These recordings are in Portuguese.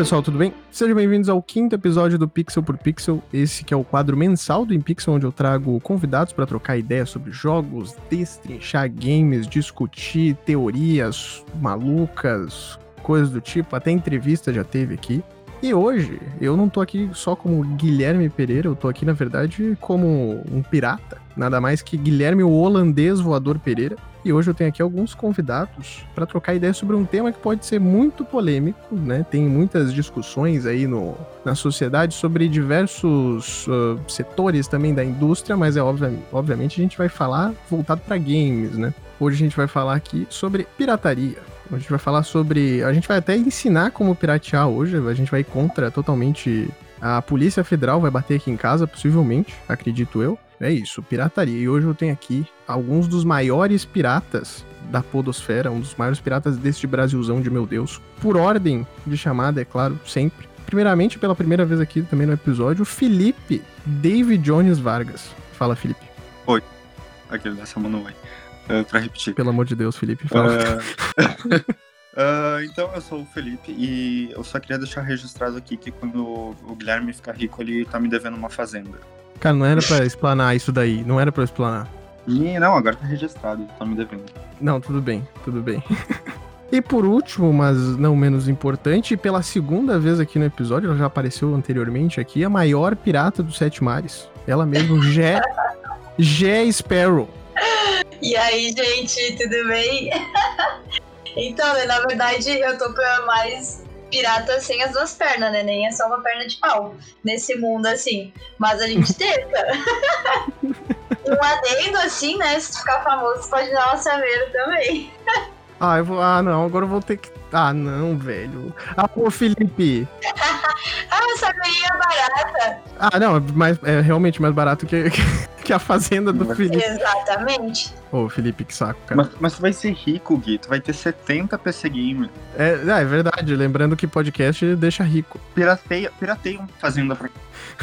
Pessoal, tudo bem? Sejam bem-vindos ao quinto episódio do Pixel por Pixel, esse que é o quadro mensal do InPixel, onde eu trago convidados para trocar ideias sobre jogos, destrinchar games, discutir teorias malucas, coisas do tipo, até entrevista já teve aqui. E hoje, eu não tô aqui só como Guilherme Pereira, eu tô aqui, na verdade, como um pirata. Nada mais que Guilherme, o holandês voador Pereira. E hoje eu tenho aqui alguns convidados para trocar ideias sobre um tema que pode ser muito polêmico, né? Tem muitas discussões aí no, na sociedade sobre diversos uh, setores também da indústria, mas é óbvio, obviamente a gente vai falar voltado para games, né? Hoje a gente vai falar aqui sobre pirataria. A gente vai falar sobre. A gente vai até ensinar como piratear hoje. A gente vai contra totalmente. A Polícia Federal vai bater aqui em casa, possivelmente, acredito eu. É isso, pirataria. E hoje eu tenho aqui alguns dos maiores piratas da Podosfera, um dos maiores piratas deste Brasilzão de meu Deus. Por ordem de chamada, é claro, sempre. Primeiramente, pela primeira vez aqui também no episódio, Felipe David Jones Vargas. Fala, Felipe. Oi. Aquele dessa mano oi. Uh, pra repetir. Pelo amor de Deus, Felipe, fala. Uh... uh, então, eu sou o Felipe e eu só queria deixar registrado aqui que quando o Guilherme ficar rico, ele tá me devendo uma fazenda. Cara, não era pra explanar isso daí, não era pra explanar. E não, agora tá registrado, tá me devendo. Não, tudo bem, tudo bem. e por último, mas não menos importante, pela segunda vez aqui no episódio, ela já apareceu anteriormente aqui, a maior pirata dos sete mares. Ela mesmo, Gé, Gé Sparrow. E aí, gente, tudo bem? então, né, na verdade, eu tô mais pirata sem as duas pernas, né? Nem é só uma perna de pau nesse mundo, assim. Mas a gente tenta. um adendo, assim, né? Se ficar famoso, pode dar uma saveira também. ah, eu vou. Ah, não, agora eu vou ter que. Ah, não, velho. Ah, pô, Felipe. ah, saveirinha é barata. Ah, não, é, mais, é realmente mais barato que, que a fazenda do Felipe. Exatamente. Ô, Felipe, que saco, cara. Mas, mas tu vai ser rico, Gui. Tu vai ter 70 PC Gamer. É, é verdade. Lembrando que podcast deixa rico. Pirateia, pirateia uma fazenda pra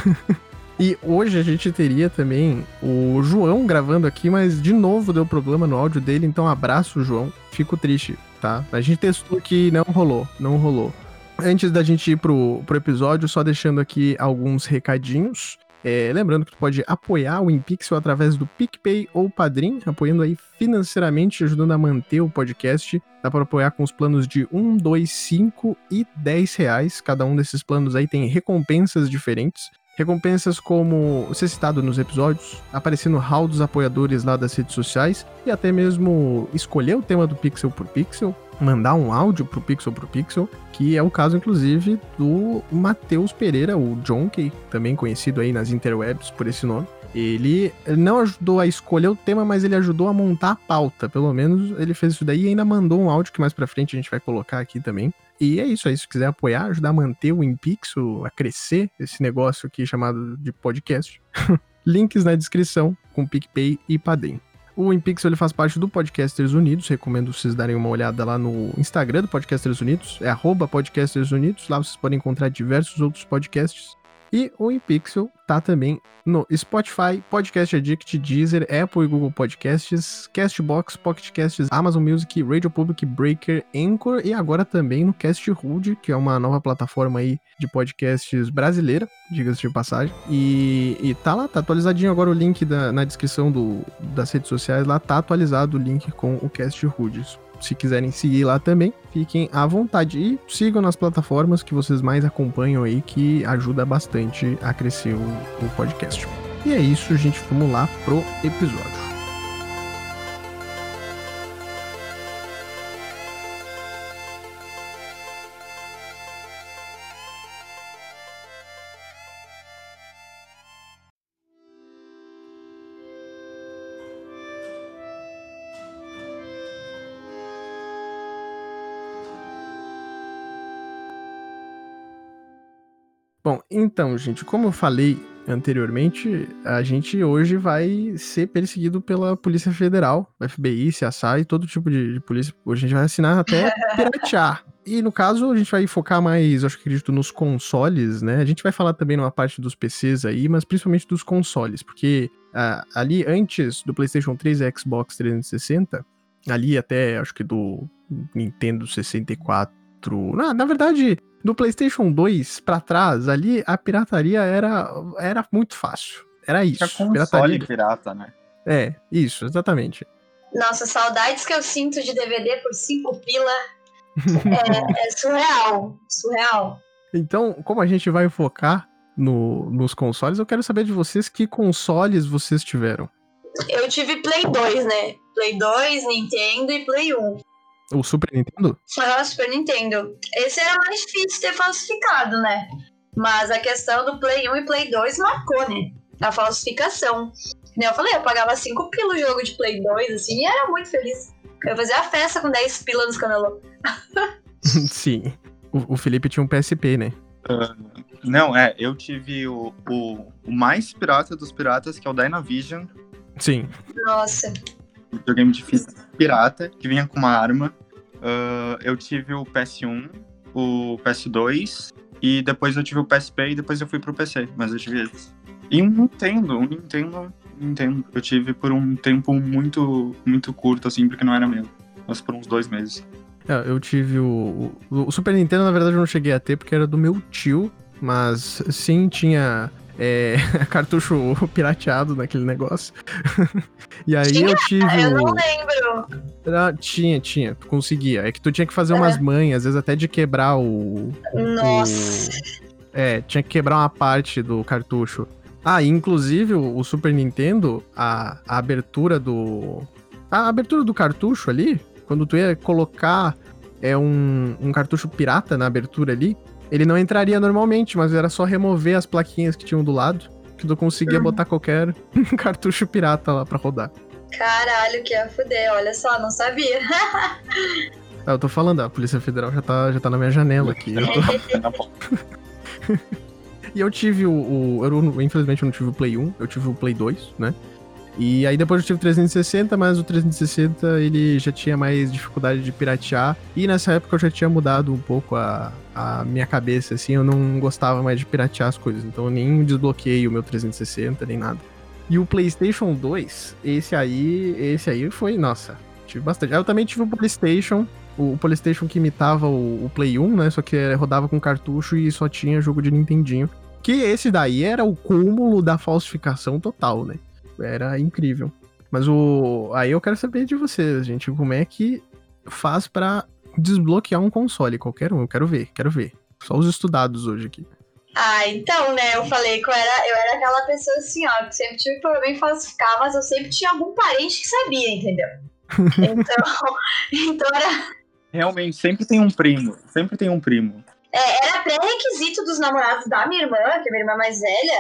E hoje a gente teria também o João gravando aqui, mas de novo deu problema no áudio dele, então abraço, João. Fico triste, tá? A gente testou que não rolou, não rolou. Antes da gente ir pro, pro episódio, só deixando aqui alguns recadinhos. É, lembrando que tu pode apoiar o InPixel através do PicPay ou Padrim, apoiando aí financeiramente, ajudando a manter o podcast. Dá para apoiar com os planos de 1, 2, 5 e 10 reais. Cada um desses planos aí tem recompensas diferentes. Recompensas como ser citado nos episódios, aparecer no hall dos apoiadores lá das redes sociais e até mesmo escolher o tema do Pixel por Pixel, mandar um áudio pro Pixel pro Pixel, que é o caso inclusive do Matheus Pereira, o John Key, também conhecido aí nas interwebs por esse nome. Ele não ajudou a escolher o tema, mas ele ajudou a montar a pauta. Pelo menos ele fez isso daí e ainda mandou um áudio que mais pra frente a gente vai colocar aqui também. E é isso aí, se quiser apoiar, ajudar a manter o InPixel, a crescer esse negócio aqui chamado de podcast, links na descrição com PicPay e Padem. O InPixel ele faz parte do Podcasters Unidos, recomendo vocês darem uma olhada lá no Instagram do Podcasters Unidos, é arroba Podcasters Unidos, lá vocês podem encontrar diversos outros podcasts. E o InPixel tá também no Spotify, Podcast Addict, Deezer, Apple e Google Podcasts, Castbox, Pocket Casts, Amazon Music, Radio Public, Breaker, Anchor e agora também no Cast Hood, que é uma nova plataforma aí de podcasts brasileira, diga-se de passagem. E, e tá lá, tá atualizadinho agora o link da, na descrição do, das redes sociais, lá tá atualizado o link com o Cast Hood se quiserem seguir lá também, fiquem à vontade. E sigam nas plataformas que vocês mais acompanham aí, que ajuda bastante a crescer o, o podcast. E é isso, gente. Vamos lá pro episódio. Então, gente, como eu falei anteriormente, a gente hoje vai ser perseguido pela Polícia Federal, FBI, CSA e todo tipo de, de polícia. Hoje a gente vai assinar até piratear. E no caso, a gente vai focar mais, acho que acredito, nos consoles, né? A gente vai falar também numa parte dos PCs aí, mas principalmente dos consoles, porque uh, ali antes do PlayStation 3 e Xbox 360, ali até acho que do Nintendo 64 4. Na, na verdade, do PlayStation 2 pra trás, ali a pirataria era, era muito fácil. Era isso. Tinha console pirataria. pirata, né? É, isso, exatamente. Nossa, saudades que eu sinto de DVD por 5 pila é, é surreal. Surreal. Então, como a gente vai focar no- nos consoles, eu quero saber de vocês que consoles vocês tiveram. Eu tive Play 2, né? Play 2, Nintendo e Play 1. O Super Nintendo? Ah, Super Nintendo. Esse era mais difícil de ter falsificado, né? Mas a questão do Play 1 e Play 2 marcou, né? A falsificação. Nem eu falei, eu pagava 5 pila o jogo de Play 2, assim, e era muito feliz. Eu fazia a festa com 10 pila nos camelô. Sim. O, o Felipe tinha um PSP, né? Não, é, eu tive o, o, o mais pirata dos piratas, que é o Dynavision, Sim. Nossa. Videogame de pirata, que vinha com uma arma. Ah, eu tive o PS1, o PS2, e depois eu tive o PSP e depois eu fui pro PC, mas eu tive. E um Nintendo, um Nintendo, Nintendo, eu tive por um tempo muito, muito curto, assim, porque não era meu. Mas por uns dois meses. É, eu tive o, o. o Super Nintendo, na verdade, eu não cheguei a ter porque era do meu tio, mas sim tinha. É, cartucho pirateado naquele negócio. e aí Tinha? eu tive. Eu não o- lembro. Tinha, tinha, tu conseguia. É que tu tinha que fazer umas manhas, às vezes até de quebrar o. Nossa. É, tinha que quebrar uma parte do cartucho. Ah, inclusive o, o Super Nintendo, a, a abertura do. A abertura do cartucho ali, quando tu ia colocar é um, um cartucho pirata na abertura ali, ele não entraria normalmente, mas era só remover as plaquinhas que tinham do lado, que tu conseguia Uhum. botar qualquer cartucho pirata lá pra rodar. Caralho, que ia fuder. Olha só, não sabia. Ah, eu tô falando, a Polícia Federal já tá, já tá na minha janela aqui. Eu tô- Tá bom. E eu tive o, o- eu infelizmente eu não tive o Play 1, eu tive o Play 2, né? E aí depois eu tive o 360, mas o 360 ele já tinha mais dificuldade de piratear. E nessa época eu já tinha mudado um pouco a, a minha cabeça, assim, eu não gostava mais de piratear as coisas. Então eu nem desbloqueei o meu 360, nem nada. E o PlayStation 2, esse aí, esse aí foi, nossa, tive bastante. Eu também tive o PlayStation, o o PlayStation que imitava o, o Play 1, né? Só que rodava com cartucho e só tinha jogo de Nintendinho. Que esse daí era o cúmulo da falsificação total, né? Era incrível. Mas o. Aí eu quero saber de vocês, gente, como é que faz pra desbloquear um console, qualquer um. Eu quero ver, quero ver. Só os estudados hoje aqui. Ah, então, né? Eu falei que eu era, eu era aquela pessoa assim, ó, que sempre tive problema em falsificar, mas eu sempre tinha algum parente que sabia, entendeu? Então, então era, Realmente, sempre tem um primo. Sempre tem um primo. é, era pré-requisito dos namorados da minha irmã, que é minha irmã mais velha,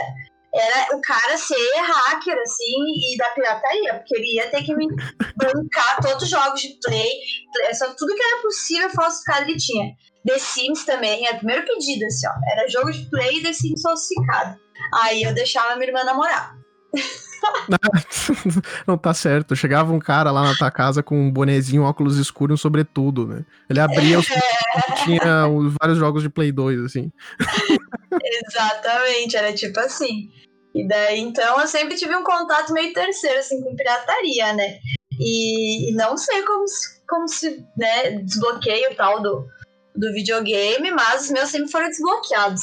era o cara ser hacker, assim, e da pirataria, porque ele ia ter que me bancar todos os jogos de play, play- só tudo que era possível falsificado ele tinha. The Sims também, era o primeiro pedido, assim, ó, era jogo de play e The Sims falsificado. Aí eu deixava minha irmã namorar. Não tá certo. Chegava um cara lá na tua casa com um bonezinho, óculos escuros e um sobretudo, né? Ele abria os tinha os- vários jogos de Play 2, assim. Exatamente, era tipo assim. E daí, então, eu sempre tive um contato meio terceiro, assim, com pirataria, né? E, e não sei como se, como se né, desbloqueia o tal do, do videogame, mas os meus sempre foram desbloqueados.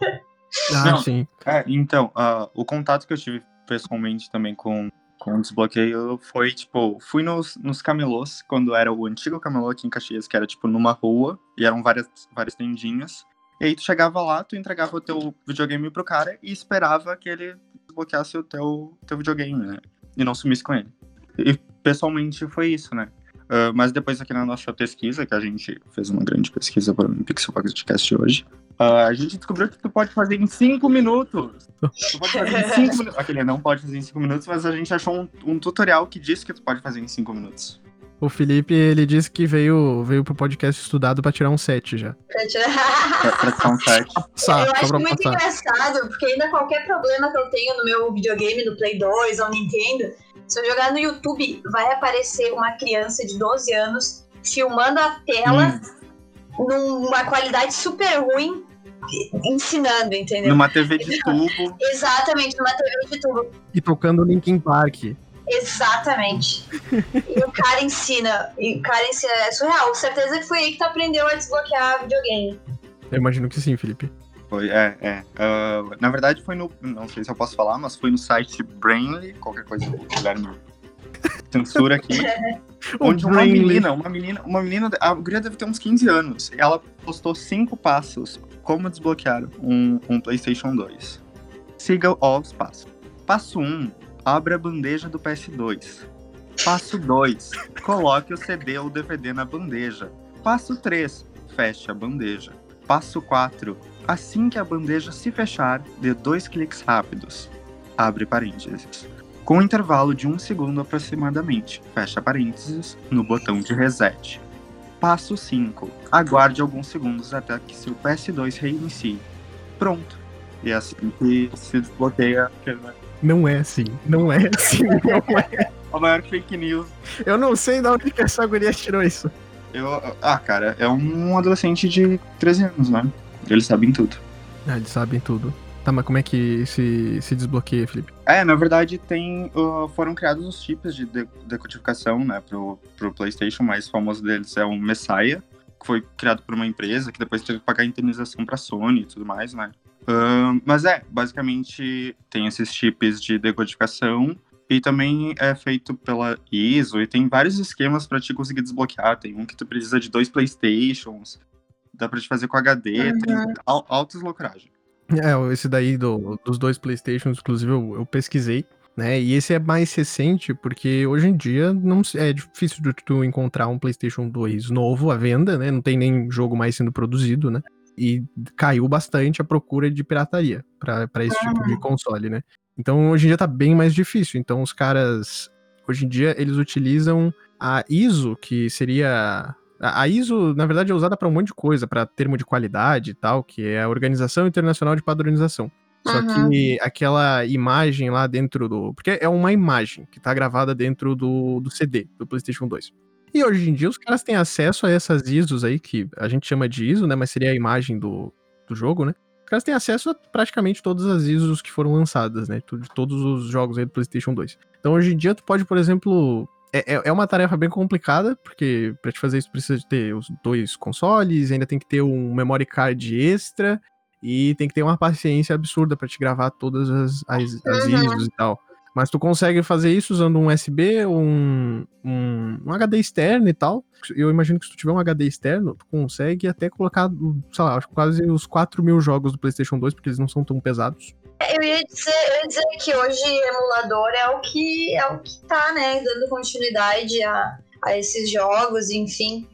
Ah, Não. sim. É, então, ah, o contato que eu tive pessoalmente também com, com o desbloqueio foi, tipo, fui nos, nos camelôs, quando era o antigo camelô aqui em Caxias, que era, tipo, numa rua, e eram várias, várias tendinhas. E aí tu chegava lá, tu entregava o teu videogame pro cara e esperava que ele desbloqueasse o teu, teu videogame, né? E não sumisse com ele. E pessoalmente foi isso, né? Ah, mas depois aqui na nossa pesquisa, que a gente fez uma grande pesquisa para o Pixel Podcast hoje, ah, a gente descobriu que tu pode fazer em 5 minutos. Tu pode fazer em 5 minutos. Aquele não pode fazer em 5 minutos, mas a gente achou um, um tutorial que diz que tu pode fazer em 5 minutos. O Felipe, ele disse que veio, veio pro podcast estudado pra tirar um 7 já. Pra tirar- Pra, pra ficar um site. Passar, eu acho muito passar. engraçado, porque ainda qualquer problema que eu tenho no meu videogame, no Play 2 ou Nintendo, se eu jogar no YouTube, vai aparecer uma criança de 12 anos filmando a tela Hum, numa qualidade super ruim, ensinando, entendeu? numa TV de tubo. Exatamente, numa TV de tubo. E tocando Linkin Park. Exatamente. e o cara ensina. E o cara ensina. É surreal. Certeza que foi aí que tu aprendeu a desbloquear videogame. Eu imagino que sim, Felipe. Foi, é, é. Uh, na verdade foi no. Não sei se eu posso falar, mas foi no site Brainly, qualquer coisa, Guilherme. Censura aqui. onde uma menina, uma menina, uma menina, a guria deve ter uns 15 anos. Ela postou cinco passos como desbloquear um, um PlayStation 2. Siga os passos. Passo 1, um, abra a bandeja do PS2. Passo 2, coloque o CD ou DVD na bandeja. Passo 3, feche a bandeja. Passo 4, assim que a bandeja se fechar, dê dois cliques rápidos. Abre parênteses. Com um intervalo de um segundo aproximadamente, fecha parênteses, no botão de reset. Passo 5. Aguarde alguns segundos até que seu PS2 reinicie. Pronto. E é assim que se desbloqueia. Não é assim. Não é assim. Não é. A maior fake news. Eu não sei de onde que essa guria tirou isso. Eu, ah, cara, é um adolescente de 13 anos, né? Eles sabem tudo. Ah, eles sabem tudo. Tá, mas como é que se, se desbloqueia, Felipe? É, na verdade, tem, uh, foram criados os chips de decodificação, né, pro, pro PlayStation. O mais famoso deles é o Messiah, que foi criado por uma empresa que depois teve que pagar indenização pra Sony e tudo mais, né. Uh, mas é, basicamente tem esses chips de decodificação e também é feito pela ISO e tem vários esquemas para te conseguir desbloquear. Tem um que tu precisa de dois PlayStations, dá para te fazer com HD, uhum. tem altas loucuragens. É, esse daí do, dos dois Playstations, inclusive, eu, eu, pesquisei, né? E esse é mais recente, porque hoje em dia não é difícil de tu encontrar um PlayStation 2 novo à venda, né? Não tem nem jogo mais sendo produzido, né? E caiu bastante a procura de pirataria para esse tipo de console, né? Então hoje em dia tá bem mais difícil. Então os caras, hoje em dia, eles utilizam a ISO, que seria a ISO, na verdade, é usada para um monte de coisa, para termo de qualidade e tal, que é a Organização Internacional de Padronização. Só uhum. que aquela imagem lá dentro do. Porque é uma imagem que tá gravada dentro do, do CD, do PlayStation 2. E hoje em dia os caras têm acesso a essas ISOs aí, que a gente chama de ISO, né? Mas seria a imagem do, do jogo, né? Os caras têm acesso a praticamente todas as ISOs que foram lançadas, né? De todos os jogos aí do PlayStation 2. Então hoje em dia tu pode, por exemplo, é, é, é uma tarefa bem complicada, porque para te fazer isso precisa de ter os dois consoles, ainda tem que ter um memory card extra e tem que ter uma paciência absurda para te gravar todas as, as, as uhum. ISOs e tal. Mas tu consegue fazer isso usando um USB, um, um, um, HD externo e tal. Eu imagino que se tu tiver um HD externo, tu consegue até colocar, sei lá, quase os 4 mil jogos do PlayStation 2, porque eles não são tão pesados. Eu ia, dizer, eu ia dizer que hoje emulador é o que é o que tá, né, dando continuidade a, a esses jogos, enfim.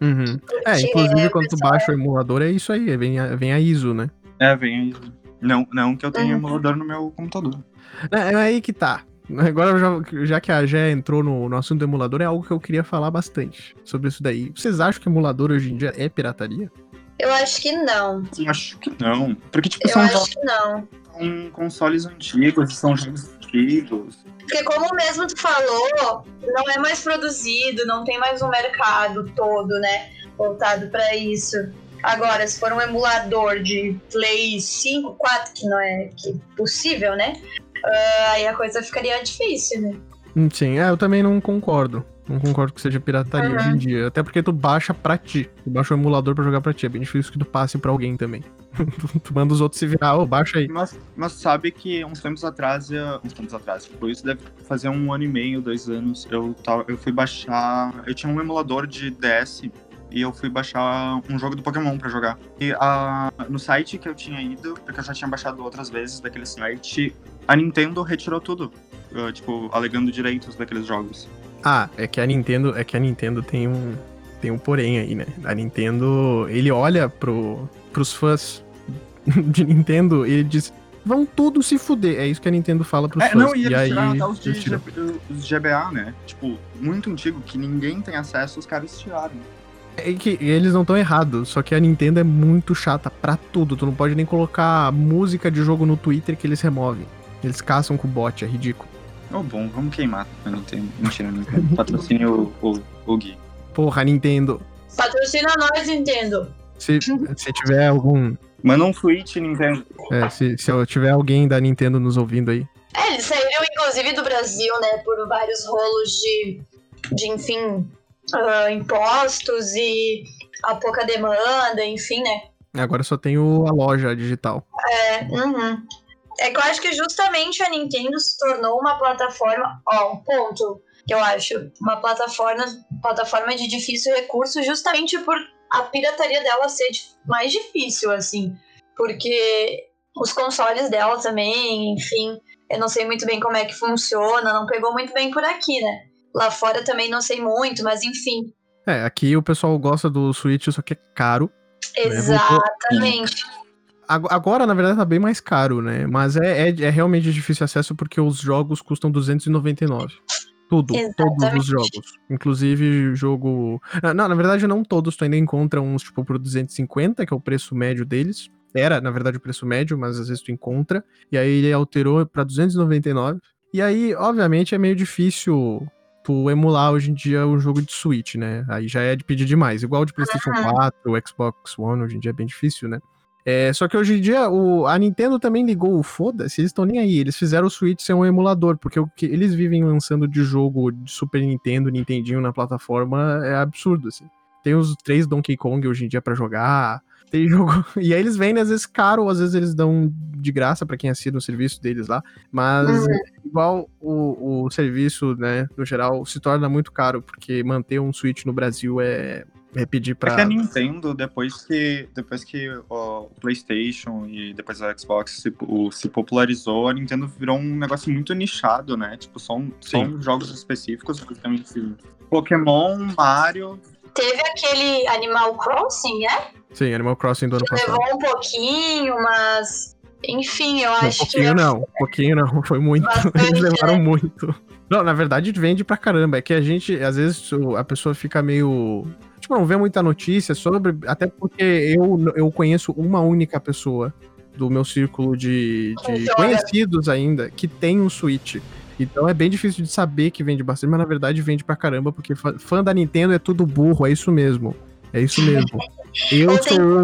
Uhum. É, inclusive é, quando tu baixa o emulador é isso aí, vem a, vem a ISO, né? É, vem a ISO. Não, não que eu tenha uhum. emulador no meu computador. É, é aí que tá. Agora, já, já que a Gé entrou no, no assunto do emulador, é algo que eu queria falar bastante sobre isso daí. Vocês acham que emulador hoje em dia é pirataria? Eu acho que não. Eu acho que não. Porque, tipo, eu são acho que não. São consoles antigos, são jogos antigos. Porque como mesmo tu falou, não é mais produzido, não tem mais um mercado todo, né? Voltado para isso. Agora, se for um emulador de Play 5, 4, que não é que possível, né? Uh, aí a coisa ficaria difícil, né? Sim, é, eu também não concordo. Não concordo que seja pirataria uhum. hoje em dia. Até porque tu baixa pra ti. Tu baixa o emulador pra jogar pra ti. É bem difícil que tu passe pra alguém também. tu manda os outros se virar, ô, oh, baixa aí. Mas, mas sabe que uns tempos atrás, uns tempos atrás, tipo, isso deve fazer um ano e meio, dois anos, eu, tava, eu fui baixar. Eu tinha um emulador de DS e eu fui baixar um jogo do Pokémon para jogar. E a, no site que eu tinha ido, porque eu já tinha baixado outras vezes daquele site, a Nintendo retirou tudo, uh, tipo, alegando direitos daqueles jogos. Ah, é que a Nintendo, é que a Nintendo tem um tem um porém aí, né? A Nintendo, ele olha pro, pros fãs de Nintendo e ele diz: "Vão tudo se fuder". É isso que a Nintendo fala pros é, fãs. Não, e, e aí até os, de, os GBA, né? Tipo, muito antigo que ninguém tem acesso, os caras tiraram. É que eles não estão errados, só que a Nintendo é muito chata pra tudo. Tu não pode nem colocar música de jogo no Twitter que eles removem. Eles caçam com o bot, é ridículo. Oh, bom, vamos queimar a Nintendo. Mentira, Nintendo. Patrocine o, o, o Gui. Porra, Nintendo. Patrocina nós, Nintendo. Se, se tiver algum. Manda um tweet, Nintendo. É, se, se tiver alguém da Nintendo nos ouvindo aí. É, eles saíram, inclusive do Brasil, né, por vários rolos de, de enfim, uh, impostos e a pouca demanda, enfim, né. Agora só tem o, a loja digital. É, uhum. É que eu acho que justamente a Nintendo se tornou uma plataforma, ó, um ponto que eu acho, uma plataforma, plataforma de difícil recurso justamente por a pirataria dela ser mais difícil, assim. Porque os consoles dela também, enfim, eu não sei muito bem como é que funciona, não pegou muito bem por aqui, né? Lá fora também não sei muito, mas enfim. É, aqui o pessoal gosta do Switch, só que é caro. Né? Exatamente. Né? Agora, na verdade, tá bem mais caro, né? Mas é, é, é realmente difícil acesso porque os jogos custam 299. Tudo, Exatamente. todos os jogos. Inclusive jogo. Ah, não, na verdade, não todos. Tu ainda encontra uns, tipo, por 250, que é o preço médio deles. Era, na verdade, o preço médio, mas às vezes tu encontra. E aí ele alterou pra 299. E aí, obviamente, é meio difícil tu emular hoje em dia o jogo de Switch, né? Aí já é de pedir demais. Igual de PlayStation uhum. 4, o Xbox One, hoje em dia é bem difícil, né? É, só que hoje em dia o, a Nintendo também ligou o foda-se, eles estão nem aí. Eles fizeram o Switch ser um emulador, porque o que eles vivem lançando de jogo de Super Nintendo, Nintendinho na plataforma é absurdo, assim. Tem os três Donkey Kong hoje em dia para jogar. Tem jogo. E aí eles vendem, às vezes, caro, às vezes eles dão de graça para quem assina o serviço deles lá. Mas uhum. igual o, o serviço, né, no geral, se torna muito caro, porque manter um Switch no Brasil é, é pedir pra. É que a Nintendo, depois que, depois que o PlayStation e depois a Xbox se, o, se popularizou, a Nintendo virou um negócio muito nichado, né? Tipo, são, são jogos específicos, basicamente. Pokémon, Mario. Teve aquele Animal Crossing, é? Sim, Animal Crossing do ano que passado. Levou um pouquinho, mas. Enfim, eu acho um pouquinho que. Não, um pouquinho não, foi muito. Bastante, Eles levaram né? muito. Não, na verdade vende pra caramba. É que a gente, às vezes, a pessoa fica meio tipo, não vê muita notícia sobre, até porque eu, eu conheço uma única pessoa do meu círculo de, de conhecidos ainda que tem um Switch. Então é bem difícil de saber que vende bastante, mas na verdade vende pra caramba, porque fã da Nintendo é tudo burro, é isso mesmo. É isso mesmo. Eu, sou um.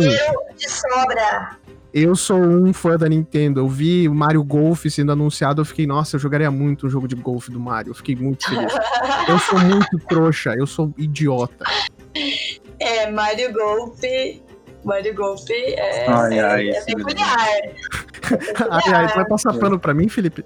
Eu sou um fã da Nintendo. Eu vi o Mario Golf sendo anunciado, eu fiquei, nossa, eu jogaria muito um jogo de golfe do Mario. Eu fiquei muito feliz. eu sou muito trouxa, eu sou idiota. É, Mario Golf. Mario Golf é, ai, é, ai, é peculiar. É ai, ai, tu vai passar pano pra mim, Felipe?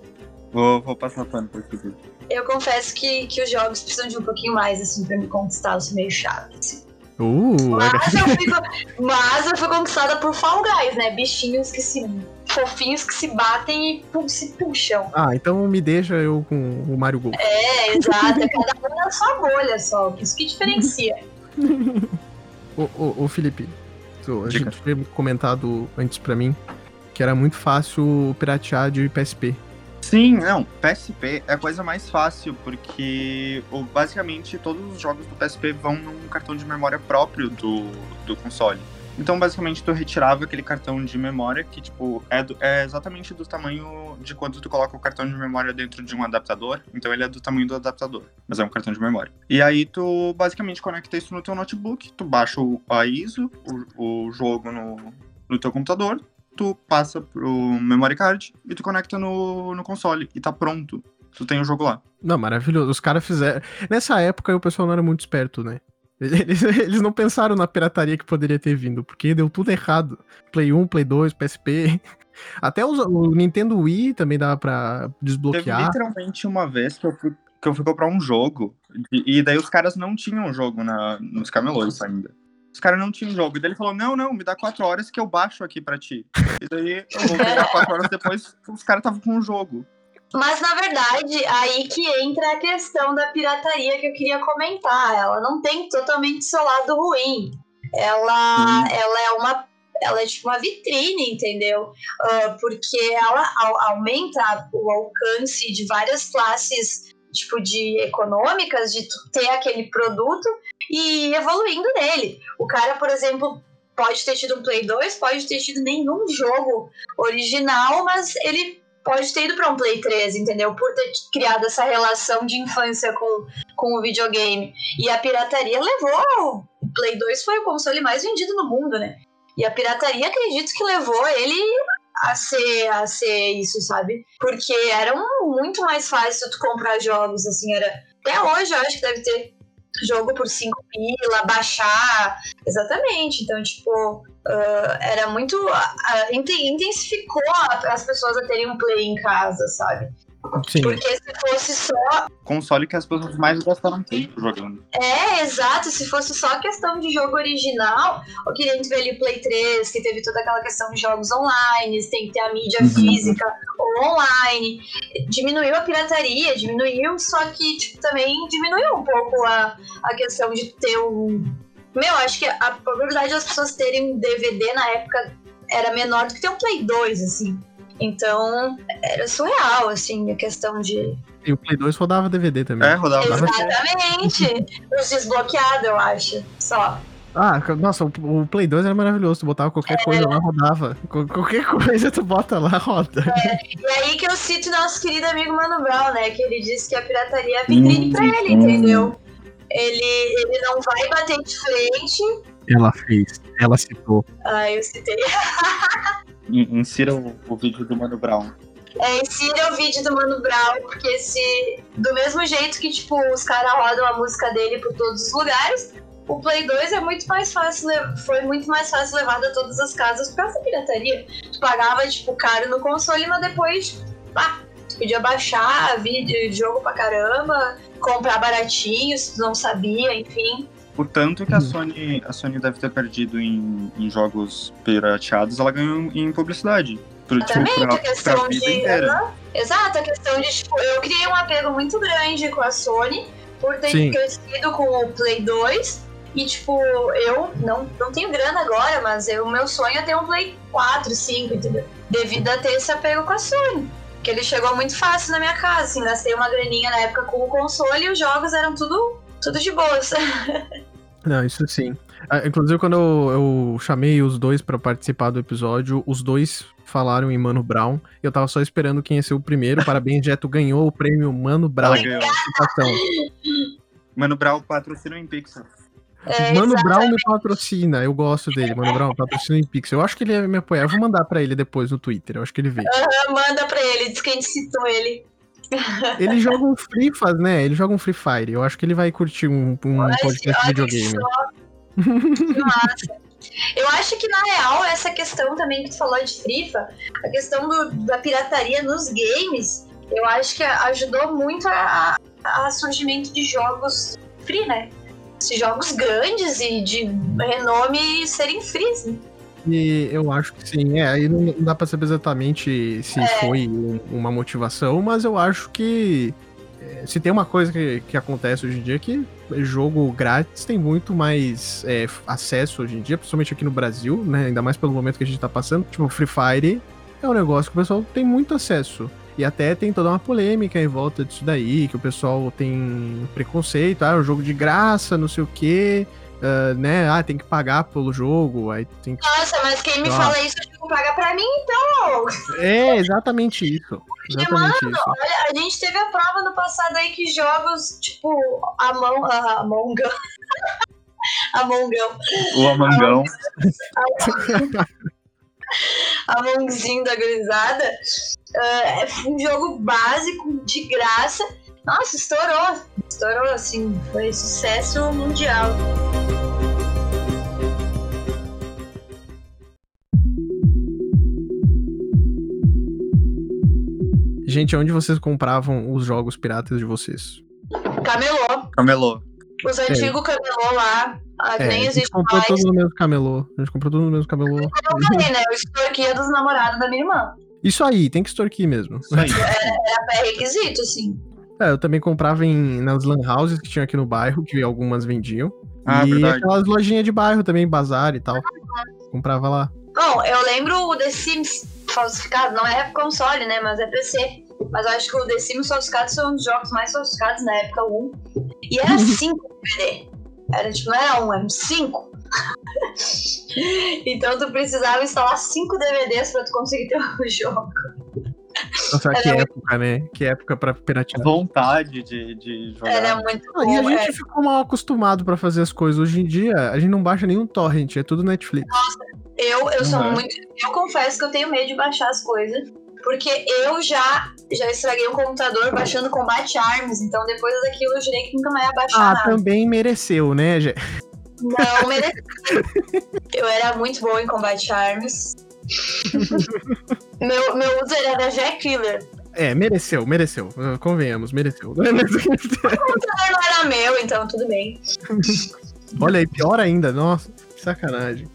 Vou, vou passar pano pra Felipe. Eu confesso que, que os jogos precisam de um pouquinho mais, assim, pra me conquistar. Eu sou meio chato, assim. Uh, mas, eu fico, mas eu fui conquistada por Fall Guys, né? Bichinhos que se. fofinhos que se batem e se puxam. Ah, então me deixa eu com o Mario Golf. É, exato. É cada um na sua bolha só. Isso que diferencia. ô, ô, ô, Felipe, a Dica. gente tinha comentado antes pra mim que era muito fácil piratear de PSP. Sim, não, PSP é a coisa mais fácil, porque basicamente todos os jogos do PSP vão num cartão de memória próprio do, do console. Então, basicamente, tu retirava aquele cartão de memória que, tipo, é, do, é, exatamente do tamanho de quando tu coloca o cartão de memória dentro de um adaptador. Então, ele é do tamanho do adaptador, mas é um cartão de memória. E aí, tu basicamente conecta isso no teu notebook, tu baixa o, a ISO, o, o jogo no, no teu computador, tu passa pro memory card e tu conecta no, no console e tá pronto. Tu tem o jogo lá. Não, maravilhoso. Os caras fizeram. Nessa época o pessoal não era muito esperto, né? Eles, eles não pensaram na pirataria que poderia ter vindo, porque deu tudo errado. Play 1, Play 2, PSP. Até os, o Nintendo Wii também dava pra desbloquear. Teve literalmente uma vez que eu fui, que eu fui comprar um jogo, e, e daí os caras não tinham jogo na, nos camelôs ainda. Os caras não tinham jogo. E daí ele falou: Não, não, me dá quatro horas que eu baixo aqui pra ti. E daí eu vou pegar quatro horas depois, os caras estavam com o jogo. Mas na verdade, aí que entra a questão da pirataria que eu queria comentar. Ela não tem totalmente seu lado ruim. Ela, hum. ela é uma. Ela é tipo uma vitrine, entendeu? Uh, porque ela aumenta o alcance de várias classes tipo de econômicas de ter aquele produto e ir evoluindo nele. O cara, por exemplo, pode ter tido um Play 2, pode ter tido nenhum jogo original, mas ele pode ter ido para um Play 3, entendeu? Por ter criado essa relação de infância com, com o videogame. E a pirataria levou. O Play 2 foi o console mais vendido no mundo, né? E a pirataria, acredito que levou ele a ser, a ser isso, sabe? Porque era um, muito mais fácil tu comprar jogos, assim, era. Até hoje eu acho que deve ter jogo por 5 pila, baixar. Exatamente. Então, tipo, uh, era muito. Uh, intensificou as pessoas a terem um play em casa, sabe? Sim. Porque se fosse só. Console que as pessoas mais gastaram tempo jogando. É, exato. Se fosse só questão de jogo original, eu queria ver ali o Play 3, que teve toda aquela questão de jogos online, tem que ter a mídia uhum. física ou online. Diminuiu a pirataria, diminuiu, só que tipo, também diminuiu um pouco a, a questão de ter um. Meu, acho que a probabilidade das pessoas terem um DVD na época era menor do que ter um Play 2, assim. Então, era surreal, assim, a questão de. E o Play 2 rodava DVD também. É, rodava Exatamente. Os desbloqueados, eu acho. Só. Ah, nossa, o Play 2 era maravilhoso. Tu botava qualquer é. coisa lá, rodava. Qualquer coisa tu bota lá, roda. É. E aí que eu cito nosso querido amigo Mano Brown, né? Que ele disse que a pirataria é vitrine pra ele, entendeu? Ele, ele não vai bater de frente. Ela fez, ela citou. Ah, eu citei. Insira o, o vídeo do Mano Brown. É, insira o vídeo do Mano Brown, porque se. Do mesmo jeito que, tipo, os caras rodam a música dele por todos os lugares, o Play 2 é muito mais fácil, foi muito mais fácil levado a todas as casas por causa da pirataria. Tu pagava, tipo, caro no console, mas depois, pá, tu podia baixar vídeo, jogo pra caramba, comprar baratinho se tu não sabia, enfim. Portanto, que a uhum. Sony, a Sony deve ter perdido em, em jogos pirateados, ela ganhou em publicidade. Por, Exatamente, tipo, pra, a questão de. Inteira. Exato, a questão de, tipo, eu criei um apego muito grande com a Sony por ter Sim. crescido com o Play 2. E, tipo, eu não, não tenho grana agora, mas o meu sonho é ter um Play 4, 5, entendeu? Devido a ter esse apego com a Sony. Que ele chegou muito fácil na minha casa, assim, gastei uma graninha na época com o console e os jogos eram tudo tudo de boas. Não, isso sim. Ah, inclusive, quando eu, eu chamei os dois para participar do episódio, os dois falaram em Mano Brown. Eu tava só esperando quem ia ser o primeiro. Parabéns, Jeto ganhou o prêmio Mano Brown. Mano Brown patrocina em Pixar. É, Mano Brown me patrocina, eu gosto dele. Mano Brown patrocina em Pixel. Eu acho que ele ia me apoiar. Eu vou mandar pra ele depois no Twitter. Eu acho que ele vê. Uhum, manda pra ele, diz que a gente citou ele. Ele joga um Free Fire, né? Ele joga um Free Fire. Eu acho que ele vai curtir um, um podcast de videogame. Que massa. Eu acho que, na real, essa questão também que tu falou de FIFA, a questão do, da pirataria nos games, eu acho que ajudou muito a, a surgimento de jogos free, né? Jogos grandes e de renome serem free, né? E eu acho que sim, é, aí não dá pra saber exatamente se é. foi uma motivação, mas eu acho que é, se tem uma coisa que, que acontece hoje em dia é que jogo grátis tem muito mais é, acesso hoje em dia, principalmente aqui no Brasil, né? Ainda mais pelo momento que a gente tá passando. Tipo, Free Fire é um negócio que o pessoal tem muito acesso. E até tem toda uma polêmica em volta disso daí, que o pessoal tem preconceito, ah, é um jogo de graça, não sei o quê uh, né? Ah, tem que pagar pelo jogo, aí tem que... Nossa, mas quem me fala isso, digo, paga pra mim então. É, exatamente isso. Exatamente mano, isso. olha, a gente teve a prova no passado aí que jogos, tipo, Among, uh, Among Us. Amongão. O Amongão. Amongzinho da gurizada. Uh, é um jogo básico, de graça. Nossa, estourou. Estourou, assim, foi sucesso mundial. Gente, onde vocês compravam os jogos piratas de vocês? Camelô. Camelô. Os é. antigos é. camelô lá. Ah, é, nem existe a gente comprou mais. tudo no mesmo camelô. A gente comprou tudo no mesmo camelô. Eu falei, né? Eu extorquia dos namorados da minha irmã. Isso aí, tem que extorquir mesmo. Isso aí. Era, era requisito, assim. É, eu também comprava em, nas lan houses que tinha aqui no bairro, que algumas vendiam. Ah, e verdade. aquelas lojinhas de bairro também, bazar e tal. Comprava lá. Bom, eu lembro o The Sims falsificado, não é console, né? Mas é PC. Mas eu acho que o The Sims falsificado são os jogos mais falsificados na época 1. E era 5 DVD. Era tipo, não era um, eram 5. então tu precisava instalar 5 DVDs pra tu conseguir ter o jogo. Nossa, que é época, né? Que época pra piratear. Vontade de, de jogar. Era muito bom, E a gente é. ficou mal acostumado pra fazer as coisas. Hoje em dia, a gente não baixa nenhum torrent, é tudo Netflix. Nossa, Eu, eu sou Uhum. muito. Eu confesso que eu tenho medo de baixar as coisas. Porque eu já, já estraguei um computador baixando Combat Arms. Então depois daquilo eu jurei que nunca mais ia baixar Ah, nada. também mereceu, né, Gé? Não, mereci. eu era muito boa em Combat Arms. meu, meu user era Jack Killer. É, mereceu, mereceu. Uh, Convenhamos, mereceu. O computador não era meu, então tudo bem. Olha aí, pior ainda. Nossa, que sacanagem.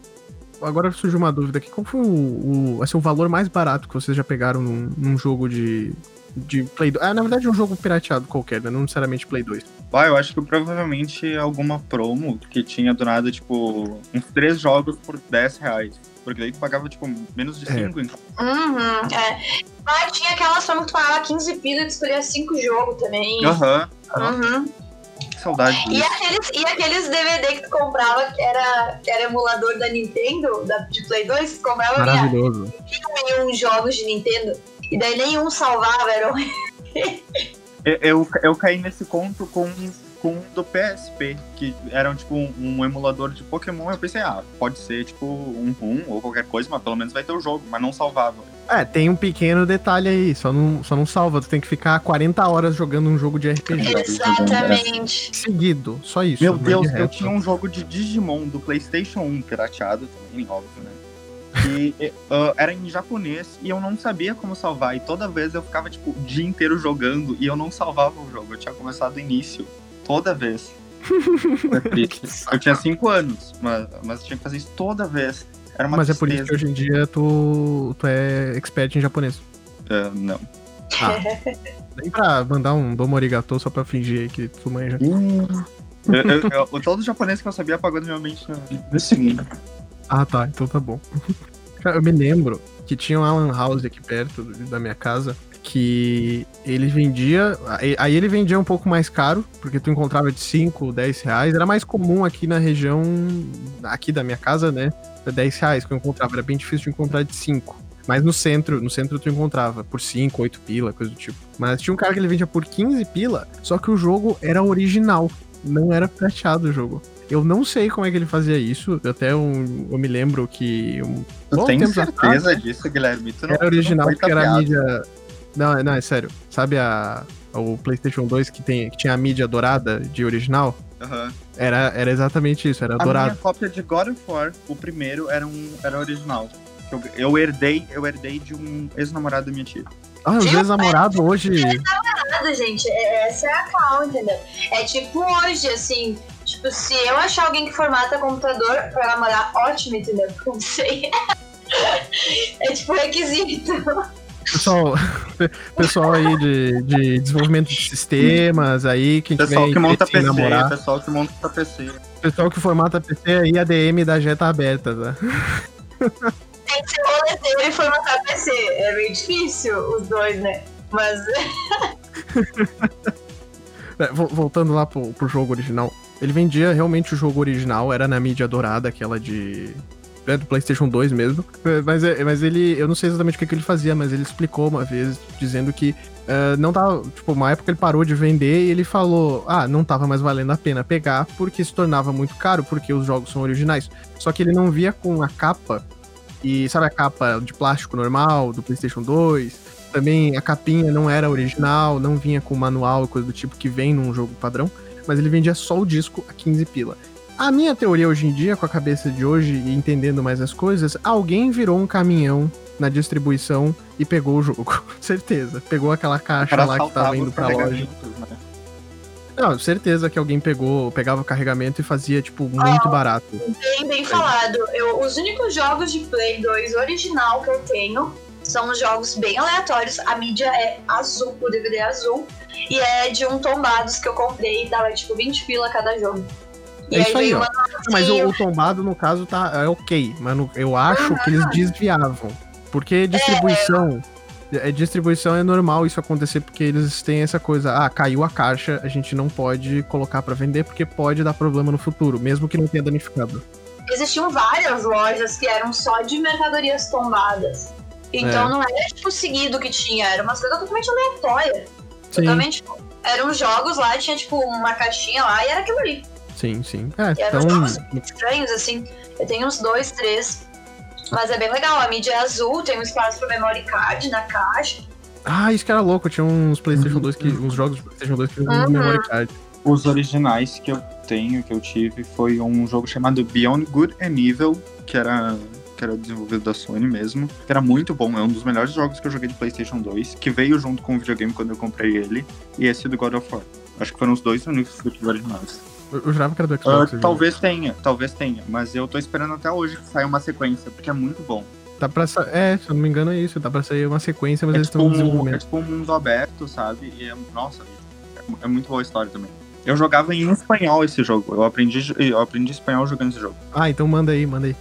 Agora surgiu uma dúvida aqui. Qual foi o, o, assim, o valor mais barato que vocês já pegaram num, num jogo de, de Play 2? Ah, na verdade, um jogo pirateado qualquer, né? Não necessariamente Play 2. Ah, eu acho que provavelmente alguma promo que tinha do nada, tipo, uns três jogos por 10 reais. Porque daí tu pagava, tipo, menos de É. 5, então. Uhum, é. Ah, tinha aquelas formas que tu pagava 15 pila e tu escolhia 5 jogos também. Aham. Uhum. Que saudade E disso. aqueles, e aqueles DVD que tu comprava, que era, que era emulador da Nintendo, da, de Play 2, que tu comprava Maravilhoso. nenhum jogos de Nintendo. E daí nenhum salvava, era um... Eu, eu, eu caí nesse conto com, com um do PSP, que era tipo um, um emulador de Pokémon. Eu pensei, ah, pode ser tipo um rum ou qualquer coisa, mas pelo menos vai ter o jogo, mas não salvava. É, tem um pequeno detalhe aí. Só não, só não salva. Tu tem que ficar 40 horas jogando um jogo de RPG. Exatamente. Seguido. Só isso. Meu mas Deus, de eu tinha um jogo de Digimon do PlayStation 1 pirateado também, óbvio, né? E ah, era em japonês e eu não sabia como salvar. E toda vez eu ficava, tipo, o dia inteiro jogando e eu não salvava o jogo. Eu tinha começado do início. Toda vez. Eu tinha 5 anos, mas, mas eu tinha que fazer isso toda vez. Era uma Mas é por isso tristeza. que hoje em dia tu, tu é expert em japonês. Ah, não. Ah, nem pra mandar um domo arigato só pra fingir aí que tu manja. Eu, eu, eu, todo japonês que eu sabia apagou da minha mente no, no segundo. Ah, tá. Então tá bom. Cara, eu me lembro que tinha um Alan House aqui perto da minha casa que ele vendia. Aí ele vendia um pouco mais caro, porque tu encontrava de 5, 10 reais. Era mais comum aqui na região, aqui da minha casa, né? 10 reais que eu encontrava. Era bem difícil de encontrar de 5. Mas no centro, no centro tu encontrava por 5, 8 pila, coisa do tipo. Mas tinha um cara que ele vendia por 15 pila, só que o jogo era original. Não era prateado o jogo. Eu não sei como é que ele fazia isso. Até um, eu me lembro que. Um, Tu bom tem tempo certeza atrás, disso, Guilherme? Tu não, Era original não porque era a mídia. Não, é- não, é sério. Sabe a, o PlayStation 2 que, tem, que tinha a mídia dourada de original? Aham. Era, era exatamente isso, era A dourado. minha cópia de God of War, o primeiro, era, um, era original. Eu, eu herdei, eu herdei de um ex-namorado da minha tia. Ah, os ex-namorados hoje. Nada, gente. É- Essa é a cal, entendeu? É tipo hoje, assim. Tipo, se eu achar alguém que formata computador pra namorar, ótimo, entendeu? Porque eu não sei. É tipo requisito. Pessoal, pessoal aí de, de desenvolvimento de sistemas aí, quem Pessoal tiver que monta PC, namorar. pessoal que monta PC. Pessoal que formata PC aí, a DM da Jet tá aberta, tá? Tem que ser roleteiro e formatar PC. É meio difícil os dois, né? Mas É, vo- Voltando lá pro, pro jogo original, ele vendia realmente o jogo original, era na mídia dourada, aquela de. É do PlayStation 2 mesmo. É, Mas, é- mas ele. Eu não sei exatamente o que, que ele fazia, mas ele explicou uma vez, dizendo que é, não tava. Tipo, uma época ele parou de vender e ele falou: ah, não tava mais valendo a pena pegar, porque se tornava muito caro, porque os jogos são originais. Só que ele não via com a capa. E sabe a capa de plástico normal do PlayStation 2? Também a capinha não era original, não vinha com manual e coisa do tipo que vem num jogo padrão, mas ele vendia só o disco a 15 pila. A minha teoria hoje em dia, com a cabeça de hoje e entendendo mais as coisas, alguém virou um caminhão na distribuição e pegou o jogo. certeza. Pegou aquela caixa lá que tava indo pra loja. né? Não, certeza que alguém pegou, pegava o carregamento e fazia, tipo, muito barato. bem, bem falado. Eu, os únicos jogos de Play 2 original que eu tenho são jogos bem aleatórios. A mídia é azul, o DVD é azul. E é de um tombados que eu comprei e dava tipo 20 pila cada jogo. E É isso aí, ó. Mas o, o tombado, no caso, tá é ok. Mas no- eu acho que eles desviavam. Porque distribuição. É, distribuição é normal isso acontecer porque eles têm essa coisa, ah, caiu a caixa, a gente não pode colocar pra vender porque pode dar problema no futuro, mesmo que não tenha danificado. existiam várias lojas que eram só de mercadorias tombadas. Então É. não era tipo seguido que tinha, era uma coisa totalmente aleatória. Sim, Totalmente. Eram jogos lá, tinha tipo uma caixinha lá e era aquilo ali. sim, sim. É, E eram então, jogos estranhos, assim. Eu tenho uns dois, três Mas é bem legal, a mídia é azul, tem um espaço para memory card na caixa. Ah, isso que era louco. Tinha uns PlayStation Uhum. 2 que. uns jogos de PlayStation 2 que tinham Uhum. um memory card. Os originais que eu tenho, que eu tive, foi um jogo chamado Beyond Good and Evil, que era, que era desenvolvido da Sony mesmo. Que era muito bom, é um dos melhores jogos que eu joguei de PlayStation 2, que veio junto com o videogame quando eu comprei ele, e esse do God of War. Acho que foram os dois únicos que eu tive originais. Eu, jurava que era do Ah, Xbox. esse talvez tenha, talvez tenha, mas eu tô esperando até hoje que saia uma sequência, porque é muito bom. Tá pra sa... É, se eu não me engano é isso. Tá pra sair uma sequência, mas É eles tipo, estão um, é tipo um mundo aberto, sabe? E é, nossa, é muito boa a história também. Eu jogava em espanhol esse jogo. Eu aprendi, eu aprendi espanhol jogando esse jogo. Ah, então manda aí, manda aí.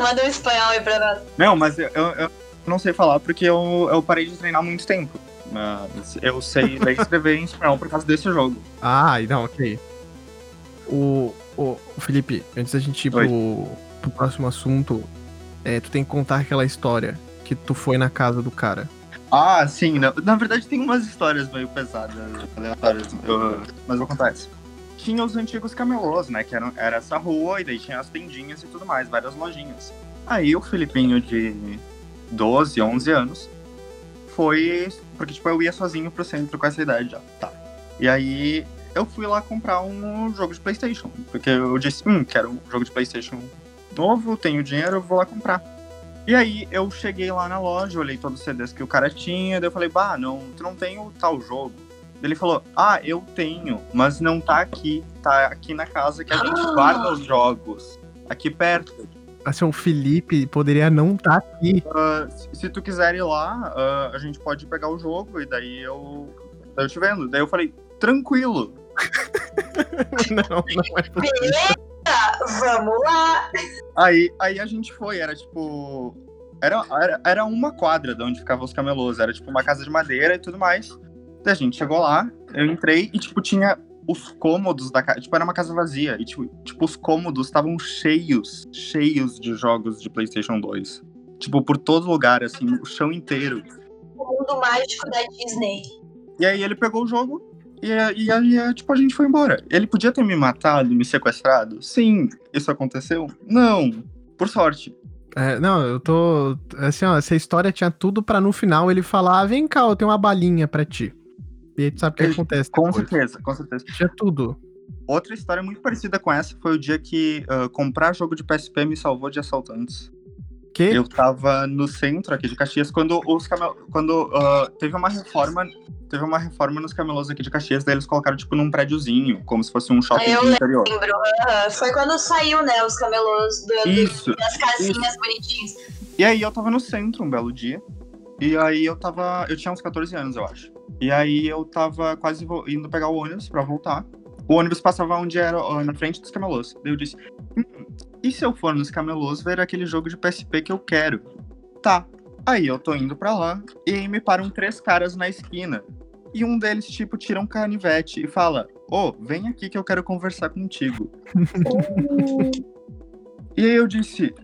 Manda um espanhol aí pra nós. Não, mas eu, eu, não sei falar porque eu, eu parei de treinar há muito tempo. Mas eu sei ler e escrever em espanhol por causa desse jogo. Ah, não, ok. O, o, o Felipe, antes da gente ir pro, pro próximo assunto, é, tu tem que contar aquela história que tu foi na casa do cara. Ah, sim. Na, na verdade, tem umas histórias meio pesadas, aleatórias. eu- mas vou contar essa. Tinha os antigos camelôs, né? Que eram, era essa rua, e daí tinha as tendinhas e tudo mais, várias lojinhas. Aí o Filipinho de 12, 11 anos foi. Porque, tipo, eu ia sozinho pro centro com essa idade já. Tá. E aí eu fui lá comprar um jogo de PlayStation. Porque eu disse, hum, quero um jogo de PlayStation novo, tenho dinheiro, vou lá comprar. E aí eu cheguei lá na loja, olhei todos os CDs que o cara tinha, daí eu falei, bah, não, tu não tem o tal jogo. Ele falou, ah, eu tenho, mas não tá aqui, tá aqui na casa que a gente Ah. guarda os jogos, aqui perto. Assim, o Felipe poderia não estar aqui. Ah, se, se tu quiser ir lá, ah, a gente pode pegar o jogo e daí eu, daí eu te vendo. Daí eu falei, tranquilo. não, não é possível. Beleza, vamos lá. Aí, aí a gente foi, era tipo. Era, era, era uma quadra de onde ficavam os camelôs, era tipo uma casa de madeira e tudo mais. A gente chegou lá, eu entrei e, tipo, tinha os cômodos da casa. Tipo, era uma casa vazia. E, tipo, tipo os cômodos estavam cheios, cheios de jogos de PlayStation 2. Tipo, por todo lugar, assim, o chão inteiro. O mundo mágico da Disney. E aí ele pegou o jogo e, e aí, tipo, a gente foi embora. Ele podia ter me matado, me sequestrado? Sim. Isso aconteceu? Não. Por sorte. É, não, eu tô. Assim, ó, essa história tinha tudo pra no final ele falar: ah, vem cá, eu tenho uma balinha pra ti. E aí tu sabe o que acontece. Com depois. certeza, com certeza. Tinha tudo. Outra história muito parecida com essa foi o dia que ah, comprar jogo de PSP me salvou de assaltantes. Que? Eu tava no centro aqui de Caxias quando os camel... quando ah, teve uma reforma, teve uma reforma nos camelôs aqui de Caxias, daí eles colocaram tipo num prédiozinho, como se fosse um shopping Eu interior. Lembro. aham. Foi quando saiu, né, os camelôs do- Isso. das casinhas bonitinhas. E aí eu tava no centro um belo dia. E aí eu tava, eu tinha uns 14 anos, eu acho. E aí eu tava quase indo pegar o ônibus pra voltar. O ônibus passava onde era na frente dos camelôs. Daí eu disse: hum, e se eu for nos camelôs ver aquele jogo de PSP que eu quero? Tá. Aí eu tô indo pra lá e aí me param três caras na esquina. E um deles, tipo, tira um canivete e fala: Ô, vem aqui que eu quero conversar contigo. E aí eu disse: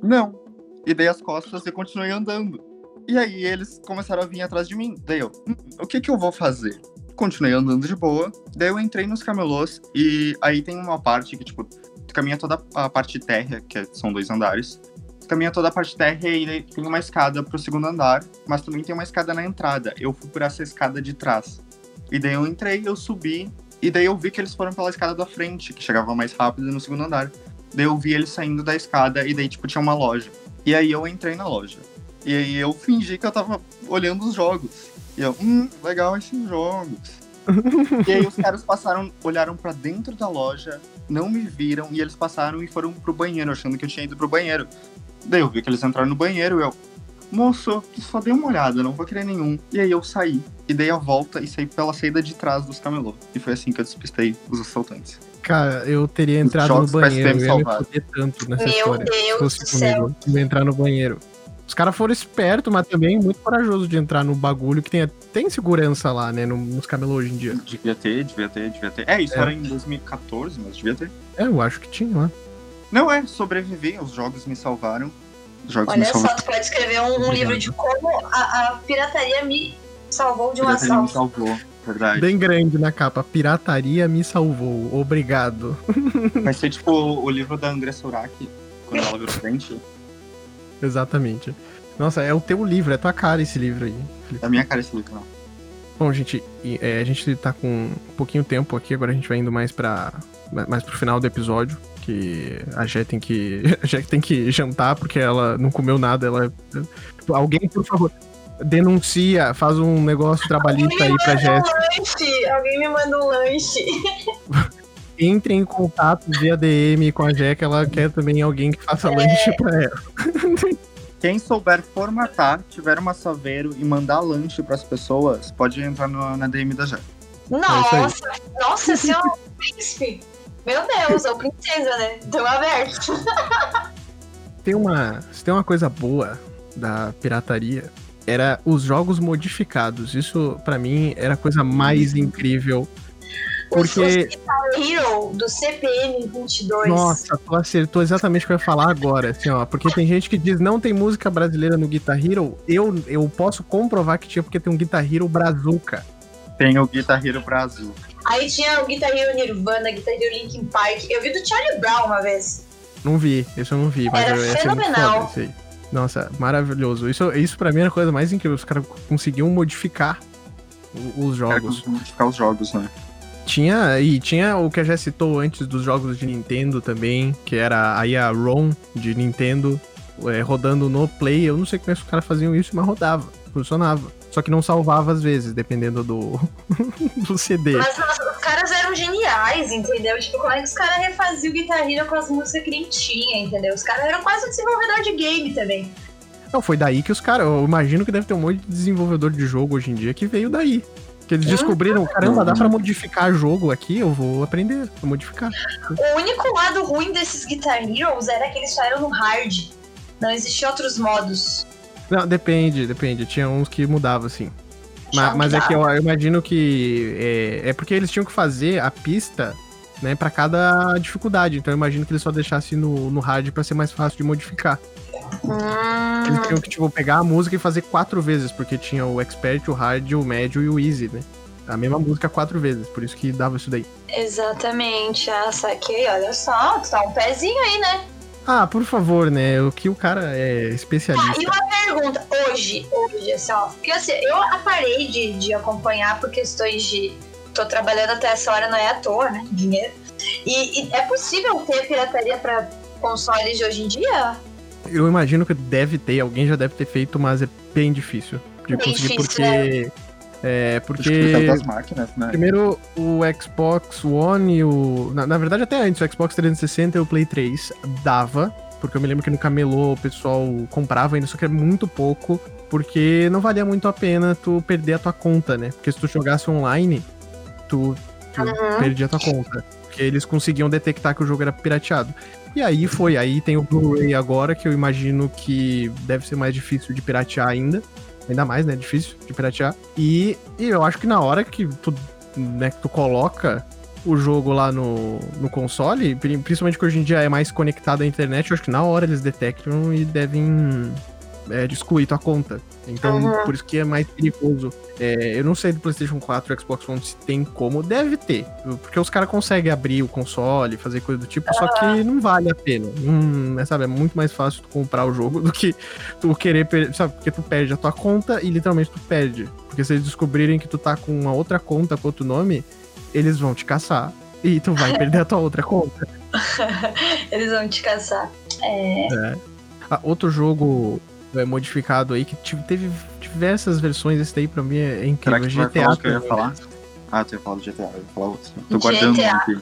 Não. E dei as costas e continuei andando. E aí eles começaram a vir atrás de mim. Daí eu, "Hum, o que que eu vou fazer? Continuei andando de boa. Daí eu entrei nos camelôs e aí tem uma parte que, tipo, caminha toda a parte térrea, que é- são dois andares. Caminha toda a parte térrea e tem uma escada pro segundo andar, mas também tem uma escada na entrada. Eu fui por essa escada de trás. E daí eu entrei, eu subi, e daí eu vi que eles foram pela escada da frente, que chegava mais rápido no segundo andar. Daí eu vi eles saindo da escada e daí, tipo, tinha uma loja. E aí eu entrei na loja. E aí eu fingi que eu tava olhando os jogos. E eu, hum, legal esses jogos. e aí os caras passaram, olharam pra dentro da loja, não me viram, e eles passaram e foram pro banheiro, achando que eu tinha ido pro banheiro. Daí eu vi que eles entraram no banheiro e eu, moço, só dei uma olhada, não vou querer nenhum. E aí eu saí, e dei a volta e saí pela saída de trás dos camelô. E foi assim que eu despistei os assaltantes. Cara, eu teria entrado no banheiro. Eu ia me foder tanto nessa Meu história. se Deus fosse do céu. comigo. Eu ia entrar no banheiro. Os caras foram espertos, mas também muito corajosos de entrar no bagulho que tem, tem segurança lá, né? no- Nos camelô hoje em dia. Devia ter, devia ter, devia ter. É, isso É. era em 2014, mas devia ter. É, eu acho que tinha lá. Não é, sobrevivi, os jogos me salvaram. Os jogos me Olha só, salvaram. tu pode escrever um, um Obrigado. livro de como a, a pirataria me salvou de um Pirataria me assalto. salvou, verdade. Bem grande na capa. Pirataria me salvou. Obrigado. Vai ser tipo o livro da Andressa Urach, quando ela virou frente. Exatamente. Nossa, é o teu livro, é a tua cara esse livro aí. Felipe. É a minha cara esse livro, não. Bom, gente, é, a gente tá com um pouquinho tempo aqui, agora a gente vai indo mais para mais pro final do episódio, que a Jé tem que a Jé tem que jantar porque ela não comeu nada, ela alguém, por favor, denuncia, faz um negócio trabalhista aí pra um Jéssica. lanche. Alguém me manda um lanche. Entre em contato via DM com a que ela quer também alguém que faça lanche pra ela. Quem souber formatar, tiver uma saveiro e mandar lanche pras pessoas, pode entrar no- na DM da Jé. Nossa, nossa, esse é um príncipe. Meu Deus, ou princesa, né? Tão aberto. Tem uma, se tem uma coisa boa da pirataria, era os jogos modificados. Isso pra mim era a coisa mais incrível. Porque Guitar Hero do CPM 22. Nossa, tu acertou exatamente o que eu ia falar agora, assim, ó. Porque tem gente que diz não tem música brasileira no Guitar Hero. Eu, eu posso comprovar que tinha, porque tem um Guitar Hero Brazuca. Tem o Guitar Hero Brasil. Aí tinha o Guitar Hero Nirvana, Guitar Hero Linkin Park. Eu vi do Charlie Brown uma vez. Não vi, isso eu não vi, mas Era eu ia ser muito fenomenal. foda. Nossa, maravilhoso. Isso, isso pra mim era a coisa mais incrível. Os caras conseguiam modificar os jogos. modificar os jogos, né? Tinha, e tinha o que a já citou antes dos jogos de Nintendo também, que era aí a ROM de Nintendo é, rodando no Play. Eu não sei como é que os caras faziam isso, mas rodava, funcionava. Só que não salvava às vezes, dependendo do, do CD. Mas os caras eram geniais, entendeu? Tipo, como é que os caras refaziam o Guitar Hero com as músicas que nem tinha, entendeu? Os caras eram quase desenvolvedor de game também. Não, foi daí que os caras. Eu imagino que deve ter um monte de desenvolvedor de jogo hoje em dia que veio daí. Que eles descobriram, caramba, dá pra modificar jogo aqui, eu vou aprender a modificar. O único lado ruim desses Guitar Heroes era que eles só eram no hard. Não existiam outros modos. Não, depende, depende. Tinha uns que mudavam, assim. Ma- Já mas é que eu, eu imagino que. É, é porque eles tinham que fazer a pista, né, pra cada dificuldade. Então eu imagino que eles só deixassem no, no hard pra ser mais fácil de modificar. Eles Hum, tinham que, tipo, pegar a música e fazer quatro vezes, porque tinha o expert, o hard, o médio e o easy, né? A mesma música quatro vezes, por isso que dava isso daí. exatamente. Ah, saquei. Olha só, tu tá um pezinho aí, né? Ah, por favor, né? O que o cara é Ah, especialista. e uma pergunta, hoje, hoje, assim, ó, porque assim, eu parei de, de acompanhar por questões de. tô trabalhando até essa hora, não é à toa, né? Dinheiro. E, e é possível ter pirataria pra consoles de hoje em dia? Eu imagino que deve ter, alguém já deve ter feito, mas é bem difícil de Bem conseguir, difícil, porque. É, que porque. das máquinas, né? Primeiro, o Xbox One e o. Na, na verdade, até antes, o Xbox 360 e o Play 3 dava. Porque eu me lembro que no camelô o pessoal comprava ainda, só que era muito pouco. Porque não valia muito a pena tu perder a tua conta, né? Porque se tu jogasse online, tu, tu Uhum. perdia a tua conta. Porque eles conseguiam detectar que o jogo era pirateado. E aí foi, aí tem o Blu-ray agora, que eu imagino que deve ser mais difícil de piratear ainda. Ainda mais, né? Difícil de piratear. E, e eu acho que na hora que tu, né, que tu coloca o jogo lá no, no console, pri- principalmente que hoje em dia é mais conectado à internet, eu acho que na hora eles detectam e devem é, excluir tua conta. Então, Uhum. por isso que é mais perigoso. É, eu não sei do PlayStation 4 e Xbox One se tem como, deve ter. Porque os caras conseguem abrir o console, fazer coisa do tipo, só que não vale a pena. Hum, é, sabe, é muito mais fácil tu comprar o jogo do que tu querer, sabe, porque tu perde a tua conta e literalmente tu perde. Porque se eles descobrirem que tu tá com uma outra conta com outro nome, eles vão te caçar. E tu vai perder a tua outra conta. Eles vão te caçar. É. Ah, outro jogo é, modificado aí que teve diversas versões, esse daí pra mim é Será incrível. que tu vai GTA falar que eu ia né? falar? Ah, tu ia falar do GTA, eu ia falar outro. Tô guardando um GTA. aqui.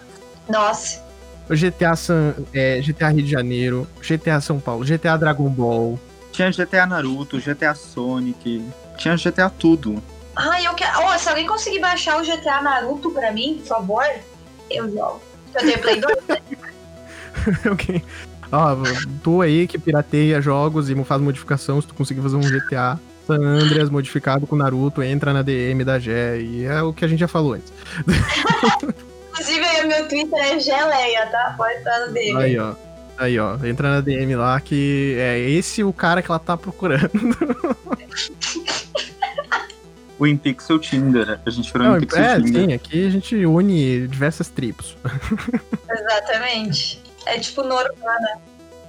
Nossa. O GTA, San, é, GTA Rio de Janeiro, GTA São Paulo, GTA Dragon Ball. Tinha GTA Naruto, GTA Sonic, tinha GTA tudo. Ai, eu quero. Ó, se alguém conseguir baixar o GTA Naruto pra mim, por favor, eu jogo. Eu tenho Play 2. ok. Ó, tu aí que pirateia jogos e faz modificação, se tu conseguir fazer um GTA San Andreas modificado com Naruto, entra na DM da Gé. E é o que a gente já falou antes. Inclusive, aí, meu Twitter é geleia, tá? Pode estar no dele. Aí, ó. Aí, ó. Entra na DM lá que é esse o cara que ela tá procurando. O InPixel Tinder, a gente virou Não, InPixel é, Tinder. sim, aqui a gente une diversas tribos. Exatamente. É tipo Norvana.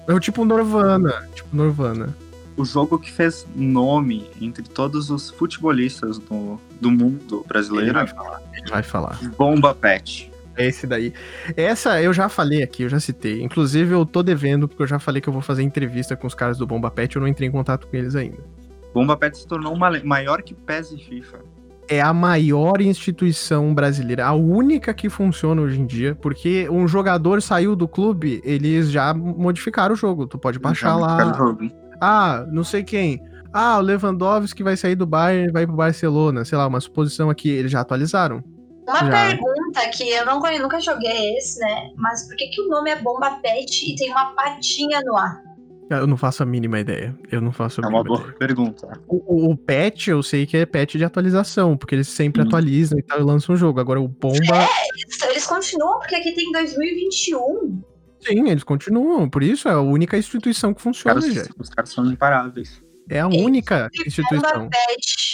É o tipo Norvana. Tipo Norvana. O jogo que fez nome entre todos os futebolistas do, do mundo brasileiro. Ele vai falar. Ele vai falar. Bomba Pet. É esse daí. Essa eu já falei aqui, eu já citei. Inclusive, eu tô devendo, porque eu já falei que eu vou fazer entrevista com os caras do Bomba Pet, eu não entrei em contato com eles ainda. Bomba Pet se tornou uma, maior que PES e FIFA. É a maior instituição brasileira, a única que funciona hoje em dia, porque um jogador saiu do clube, eles já modificaram o jogo. Tu pode baixar lá. Ah, não sei quem. Ah, o Lewandowski vai sair do Bayern e vai pro Barcelona. Sei lá, uma suposição aqui. Eles já atualizaram. Uma já. pergunta que eu não conheço, nunca joguei esse, né? Mas por que, que o nome é Bomba Pet e tem uma patinha no ar? Eu não faço a mínima ideia. Eu não faço a é mínima uma boa ideia. pergunta. O, o, patch, eu sei que é patch de atualização, porque eles sempre hum. atualizam e tal, e lançam um jogo. Agora o Bomba. É, eles, eles continuam, porque aqui tem 2021. Sim, eles continuam. Por isso é a única instituição que funciona, os. Caras, os caras são imparáveis. É a única instituição.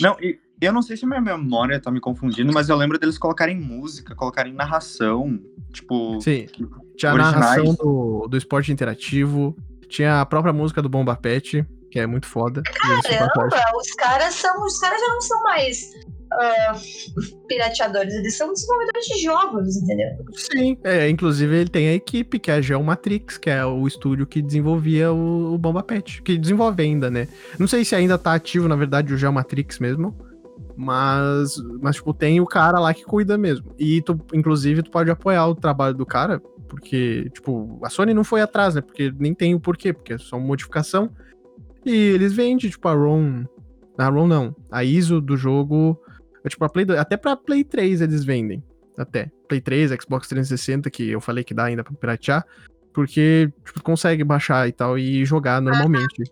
Não, e eu não sei se minha memória tá me confundindo, mas eu lembro deles colocarem música, colocarem narração, tipo. Sim. Tinha a narração do, do esporte interativo, tinha a própria música do Bomba Pet, que é muito foda. Caramba, os caras são. Os caras já não são mais uh, pirateadores, eles são desenvolvedores de jogos, entendeu? Sim, é, inclusive ele tem a equipe, que é a Geomatrix, que é o estúdio que desenvolvia o, o Bomba Pet, que desenvolve ainda, né? Não sei se ainda tá ativo, na verdade, o Geomatrix mesmo. Mas, mas, tipo, tem o cara lá que cuida mesmo. E tu, inclusive, tu pode apoiar o trabalho do cara, porque, tipo, a Sony não foi atrás, né? Porque nem tem o porquê, porque é só uma modificação. E eles vendem, tipo, a ROM. A ROM não. A ISO do jogo. É, tipo, a Play 2, até pra Play 3 eles vendem. Até. Play 3, Xbox 360, que eu falei que dá ainda pra piratear. Porque, tipo, consegue baixar e tal e jogar normalmente.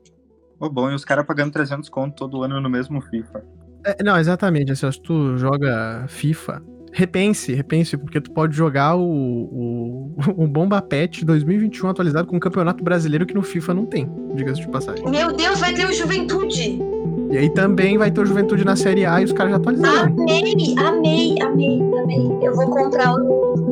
Oh, bom, e os caras pagando 300 conto todo ano no mesmo FIFA. É, não, exatamente. Assim, se tu joga FIFA, repense, repense, porque tu pode jogar o, o, o Bomba Pet 2021 atualizado com o Campeonato Brasileiro que no FIFA não tem, diga-se de passagem. Meu Deus, vai ter o Juventude! E aí também vai ter o Juventude na Série A e os caras já atualizaram. Amei, amei, amei, amei. Eu vou comprar o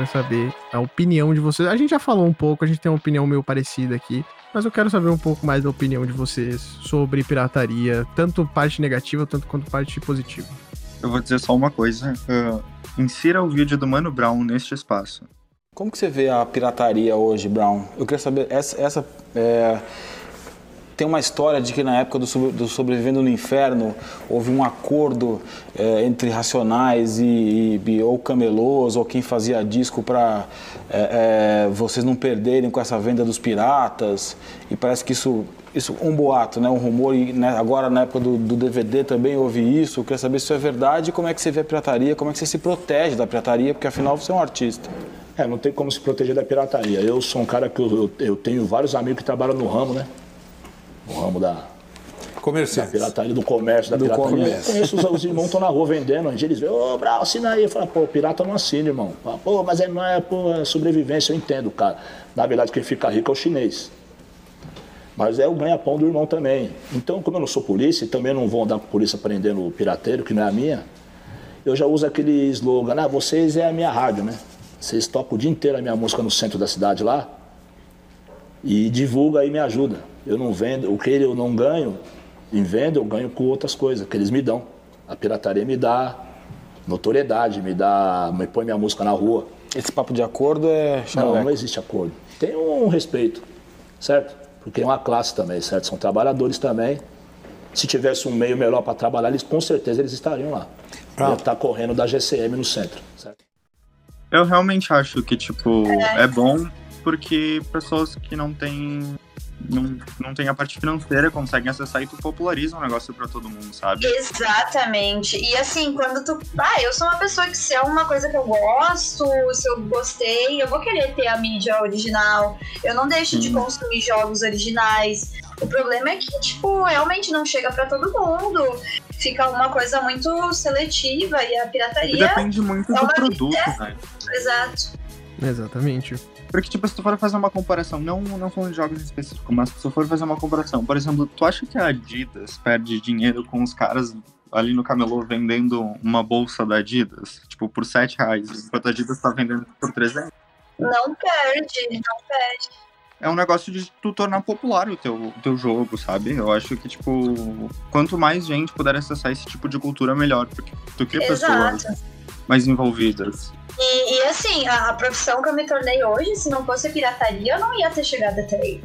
quero saber a opinião de vocês. A gente já falou um pouco, a gente tem uma opinião meio parecida aqui, mas eu quero saber um pouco mais da opinião de vocês sobre pirataria, tanto parte negativa tanto quanto parte positiva. Eu vou dizer só uma coisa. Uh, insira o vídeo do Mano Brown neste espaço. Como que você vê a pirataria hoje, Brown? Eu queria saber, essa, essa é tem uma história de que na época do, do Sobrevivendo no Inferno houve um acordo é, entre Racionais e, e, ou Camelôs ou quem fazia disco para é, é, vocês não perderem com essa venda dos piratas. E parece que isso isso um boato, né, um rumor, e né, agora na época do, do, DVD também houve isso. Eu queria saber se isso é verdade, como é que você vê a pirataria, como é que você se protege da pirataria, porque afinal você é um artista. É, não tem como se proteger da pirataria. Eu sou um cara que eu, eu, eu tenho vários amigos que trabalham no ramo, né? No ramo da, da pirataria, do comércio, da do pirataria. Comércio. Conheço os, os irmãos estão na rua vendendo, onde eles veem, ô, Brau, assina aí. Eu falo, pô, pirata não assina, irmão. Fala, pô, mas é, não é, pô, é sobrevivência, eu entendo, cara. Na verdade, quem fica rico é o chinês. Mas é o ganha-pão do irmão também. Então, como eu não sou polícia e também não vou andar com a polícia prendendo o pirateiro, que não é a minha, eu já uso aquele slogan, ah, vocês é a minha rádio, né? Vocês tocam o dia inteiro a minha música no centro da cidade lá e divulga e me ajuda. Eu não vendo, o que eu não ganho em venda, eu ganho com outras coisas que eles me dão. A pirataria me dá notoriedade, me dá, me põe minha música na rua. Esse papo de acordo é Não, não existe acordo. Tem um respeito, certo? Porque é uma classe também, certo? São trabalhadores também. Se tivesse um meio melhor para trabalhar, eles com certeza eles estariam lá. Estar tá correndo da GCM no centro, certo? Eu realmente acho que, tipo, é bom porque pessoas que não têm não, não tem a parte financeira, conseguem acessar e tu populariza o negócio para todo mundo, sabe? Exatamente. E assim, quando tu. Ah, eu sou uma pessoa que se é uma coisa que eu gosto, se eu gostei, eu vou querer ter a mídia original. Eu não deixo de consumir jogos originais. O problema é que, tipo, realmente não chega para todo mundo. Fica uma coisa muito seletiva e a pirataria. E depende muito é do produto, né? Exato. Exatamente. Porque, tipo, se tu for fazer uma comparação, não, não falando de jogos específicos, mas se tu for fazer uma comparação, por exemplo, tu acha que a Adidas perde dinheiro com os caras ali no camelô vendendo uma bolsa da Adidas, tipo, por 7 reais, enquanto a Adidas tá vendendo por 300? Não perde, não perde. É um negócio de tu tornar popular o teu, o teu jogo, sabe? Eu acho que, tipo, quanto mais gente puder acessar esse tipo de cultura, melhor, porque tu cria Exato. pessoas mais envolvidas. E, e, assim, a, a, profissão que eu me tornei hoje, se não fosse pirataria, eu não ia ter chegado até aí.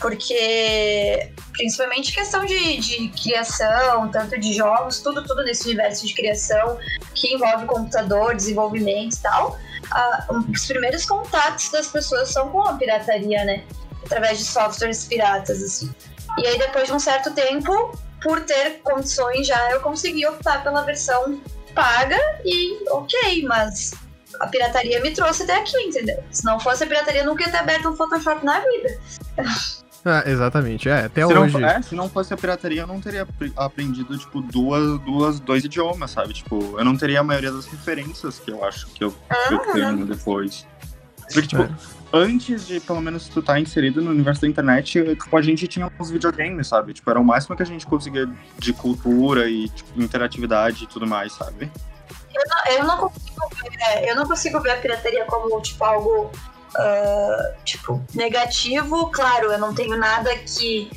Porque, principalmente questão de, de criação, tanto de jogos, tudo, tudo nesse universo de criação que envolve computador, desenvolvimento e tal, os primeiros contatos das pessoas são com a pirataria, né? Através de softwares piratas, assim. E aí, depois de um certo tempo, por ter condições já, eu consegui optar pela versão paga e ok, mas a pirataria me trouxe até aqui, entendeu? Se não fosse a pirataria, eu nunca ia ter aberto um Photoshop na vida. Ah, exatamente, é, até se hoje. Não, é, se não fosse a pirataria, eu não teria aprendido, tipo, duas, duas, dois idiomas, sabe? Tipo, eu não teria a maioria das referências que eu acho que eu, que eu tenho depois. Porque, tipo, é. Antes de, pelo menos, tu tá inserido no universo da internet, tipo, a gente tinha uns videogames, sabe? Tipo, era o máximo que a gente conseguia de cultura e tipo, interatividade e tudo mais, sabe? Eu não, eu não, consigo ver, é, eu não consigo ver a pirataria como, tipo, algo uh, tipo, negativo. Claro, eu não tenho nada que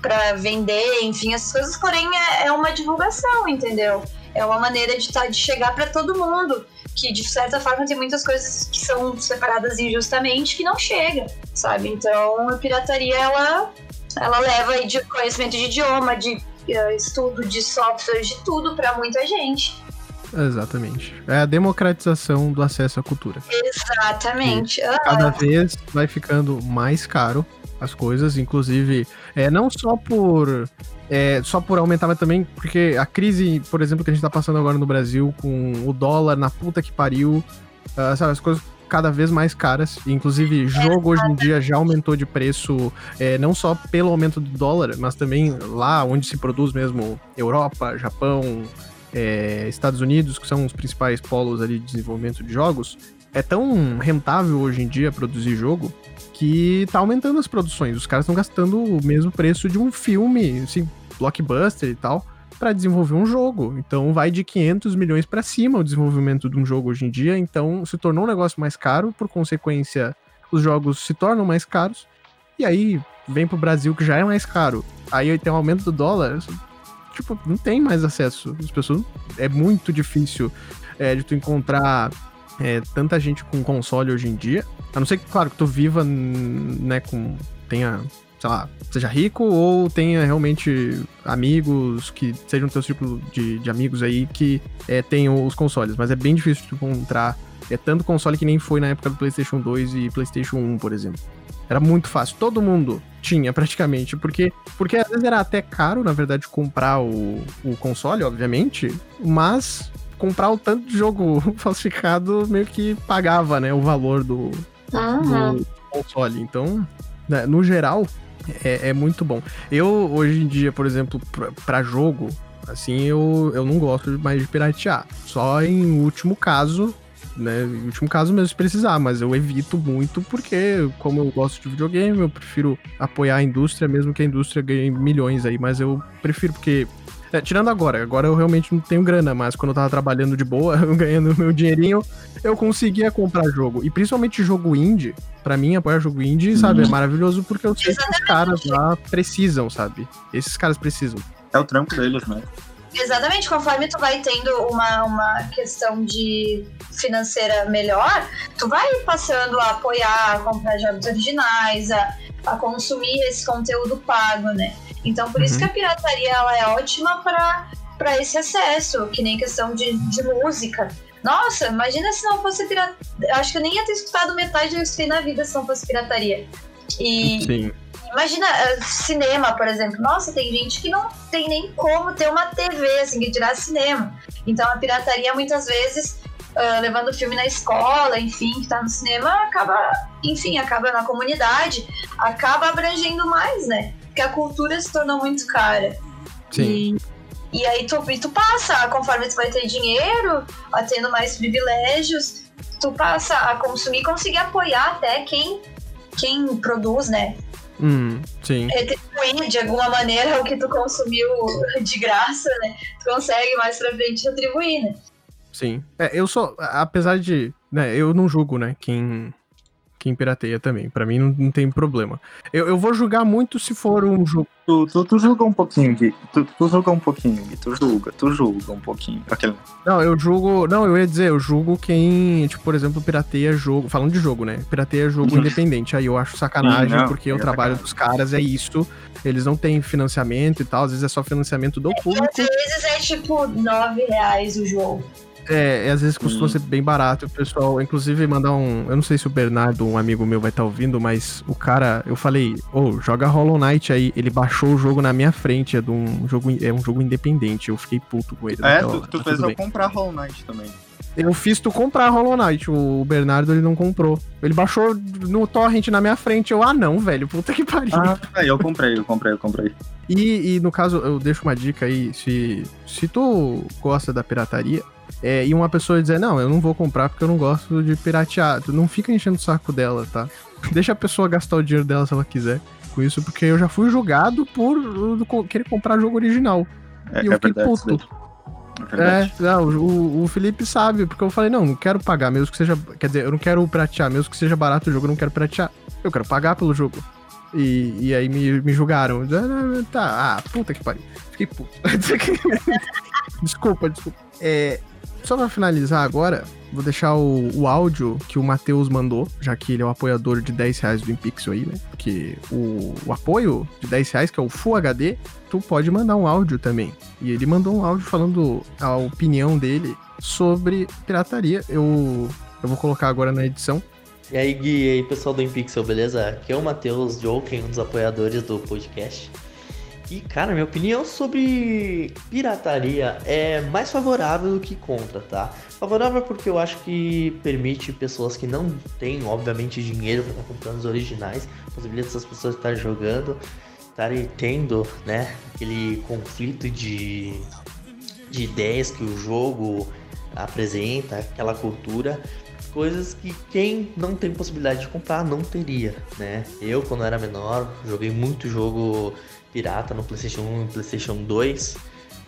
para vender, enfim, essas coisas, porém é, é, uma divulgação, entendeu? É uma maneira de, tá, de chegar para todo mundo, que de certa forma tem muitas coisas que são separadas injustamente que não chega, sabe? Então a pirataria ela, ela leva aí de conhecimento de idioma, de uh, estudo de software, de tudo para muita gente. Exatamente. É a democratização do acesso à cultura. Exatamente. Ah. Cada vez vai ficando mais caro as coisas, inclusive, é, não só por é, só por aumentar, mas também porque a crise, por exemplo, que a gente tá passando agora no Brasil, com o dólar na puta que pariu, uh, sabe, as coisas cada vez mais caras. Inclusive, jogo hoje em dia já aumentou de preço, é, não só pelo aumento do dólar, mas também lá onde se produz mesmo Europa, Japão, é, Estados Unidos, que são os principais polos ali de desenvolvimento de jogos, é tão rentável hoje em dia produzir jogo que tá aumentando as produções. Os caras estão gastando o mesmo preço de um filme, assim, blockbuster e tal, para desenvolver um jogo. Então vai de 500 milhões para cima o desenvolvimento de um jogo hoje em dia. Então se tornou um negócio mais caro, por consequência, os jogos se tornam mais caros. E aí vem pro Brasil que já é mais caro. Aí tem um aumento do dólar, tipo, não tem mais acesso. As pessoas. É muito difícil é, de tu encontrar é, tanta gente com console hoje em dia. A não ser que, claro, que tu viva, né, com. tenha, sei lá, seja rico ou tenha realmente amigos que sejam teu círculo de, de amigos aí que é, tenham os consoles. Mas é bem difícil de encontrar. É tanto console que nem foi na época do PlayStation 2 e PlayStation 1, por exemplo. Era muito fácil. Todo mundo tinha, praticamente. Porque, porque às vezes era até caro, na verdade, comprar o, o console, obviamente. Mas comprar o tanto de jogo falsificado meio que pagava, né? O valor do, uhum. do console. Então, né, no geral, é, é, muito bom. Eu, hoje em dia, por exemplo, para jogo, assim, eu, eu não gosto mais de piratear. Só em último caso, né? Em último caso mesmo se precisar, mas eu evito muito porque, como eu gosto de videogame, eu prefiro apoiar a indústria, mesmo que a indústria ganhe milhões aí, mas eu prefiro porque. É, tirando agora, agora eu realmente não tenho grana, mas quando eu tava trabalhando de boa, ganhando meu dinheirinho, eu conseguia comprar jogo. E principalmente jogo indie, para mim, apoiar jogo indie, sabe, é uhum. maravilhoso porque eu sei que os caras lá precisam, sabe? Esses caras precisam. É o trampo deles, né? Exatamente, conforme tu vai tendo uma, uma questão de financeira melhor, tu vai passando a apoiar, a comprar jogos originais, a, a consumir esse conteúdo pago, né? Então por uhum. isso que a pirataria ela é ótima para esse acesso, que nem questão de, de música. Nossa, imagina se não fosse pirataria. Acho que eu nem ia ter escutado metade do que eu escutei na vida se não fosse pirataria. E, Sim. Imagina, uh, cinema, por exemplo. Nossa, tem gente que não tem nem como ter uma TV, assim, que tirar cinema. Então a pirataria muitas vezes, uh, levando o filme na escola, enfim, que tá no cinema, acaba, enfim, acaba na comunidade, acaba abrangendo mais, né? Porque a cultura se tornou muito cara. Sim. E, e aí tu, e tu passa, conforme tu vai ter dinheiro, tendo mais privilégios, tu passa a consumir e conseguir apoiar até quem, quem produz, né? Hum, sim. Retribuir de alguma maneira o que tu consumiu de graça, né? Tu consegue mais pra frente retribuir, né? Sim. É, eu sou, apesar de, né, eu não julgo, né, quem quem pirateia também. Pra mim não, não tem problema. Eu, eu vou julgar muito se for um jogo. Tu, tu, tu julga um pouquinho, Gui. Tu, tu julga um pouquinho, Gui. Tu julga, tu julga um pouquinho. Aquele... Não, eu julgo. Não, eu ia dizer, eu julgo quem, tipo, por exemplo, pirateia jogo. Falando de jogo, né? Pirateia jogo uhum. independente. Aí eu acho sacanagem, Sim, não, porque o é trabalho sacanagem. dos caras é isso. Eles não têm financiamento e tal, às vezes é só financiamento do público. Às vezes é tipo 9 reais o jogo. É, às vezes costuma hum. ser bem barato. O pessoal, inclusive, mandar um. Eu não sei se o Bernardo, um amigo meu, vai estar tá ouvindo, mas o cara, eu falei, ô, oh, joga Hollow Knight aí. Ele baixou o jogo na minha frente. É, de um jogo, é um jogo independente. Eu fiquei puto com ele. É, tu, tu fez eu comprar Hollow Knight também. Eu fiz tu comprar Hollow Knight. O Bernardo ele não comprou. Ele baixou no torrent na minha frente. Eu, ah, não, velho. Puta que pariu. Ah, eu comprei, eu comprei, eu comprei. E, e no caso, eu deixo uma dica aí. Se, se tu gosta da pirataria, é, e uma pessoa dizer, não, eu não vou comprar porque eu não gosto de piratear. Tu não fica enchendo o saco dela, tá? Deixa a pessoa gastar o dinheiro dela se ela quiser com isso, porque eu já fui julgado por querer comprar jogo original. É, e eu é fiquei verdade, puto. É, é, não, o, o Felipe sabe, porque eu falei, não, não quero pagar, mesmo que seja. Quer dizer, eu não quero piratear, mesmo que seja barato o jogo, eu não quero piratear. Eu quero pagar pelo jogo. E, e aí me, me julgaram. Tá, ah, puta que pariu. Fiquei puto. desculpa, desculpa. É, só pra finalizar agora, vou deixar o, o áudio que o Matheus mandou, já que ele é o apoiador de 10 reais do Impixel aí, né? Porque o, o apoio de 10 reais, que é o Full HD, tu pode mandar um áudio também. E ele mandou um áudio falando a opinião dele sobre pirataria. Eu, eu vou colocar agora na edição. E aí, Gui, e aí, pessoal do Impixel, beleza? Aqui é o Matheus Joken, um dos apoiadores do podcast. E, cara, minha opinião sobre pirataria é mais favorável do que contra, tá? Favorável porque eu acho que permite pessoas que não têm, obviamente, dinheiro para comprando os originais, possibilita essas pessoas estarem jogando, estarem tendo, né, aquele conflito de, de ideias que o jogo apresenta, aquela cultura, coisas que quem não tem possibilidade de comprar não teria, né? Eu, quando era menor, joguei muito jogo pirata no PlayStation 1 e PlayStation 2,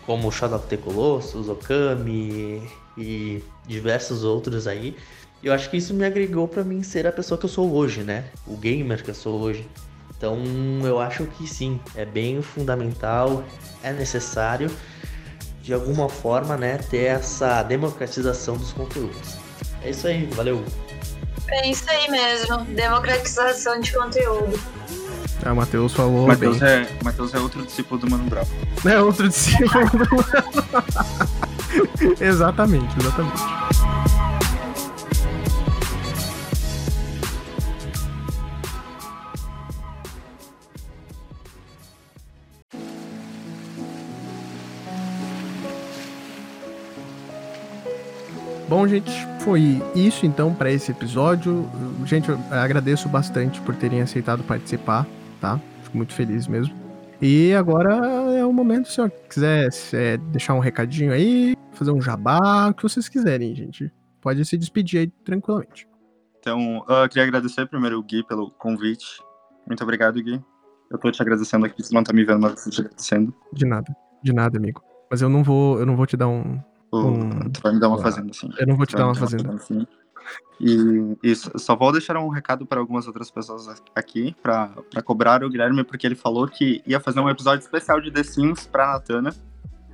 como Shadow of the Colossus, Okami e diversos outros aí. Eu acho que isso me agregou para mim ser a pessoa que eu sou hoje, né? O gamer que eu sou hoje. Então eu acho que sim, é bem fundamental, é necessário de alguma forma, né, ter essa democratização dos conteúdos. É isso aí, valeu. É isso aí mesmo, democratização de conteúdo. Ah, o Matheus falou. Matheus é, Matheus é outro discípulo do Mano Brown. É outro discípulo do Mano Exatamente, exatamente. Bom, gente, foi isso então para esse episódio. Gente, eu agradeço bastante por terem aceitado participar tá? Fico muito feliz mesmo. E agora é o momento, se eu quiser é, deixar um recadinho aí, fazer um jabá, o que vocês quiserem, gente. Pode se despedir aí tranquilamente. Então, eu queria agradecer primeiro o Gui pelo convite. Muito obrigado, Gui. Eu tô te agradecendo aqui, você não tá me vendo, mas eu tô te agradecendo. De nada, de nada, amigo. Mas eu não vou, eu não vou te dar um. Um... Tu vai me dar uma fazenda, sim. Eu não vou te dar uma fazenda. Uma fazenda e isso, só vou deixar um recado para algumas outras pessoas aqui, para cobrar o Guilherme, porque ele falou que ia fazer um episódio especial de The Sims pra Natana.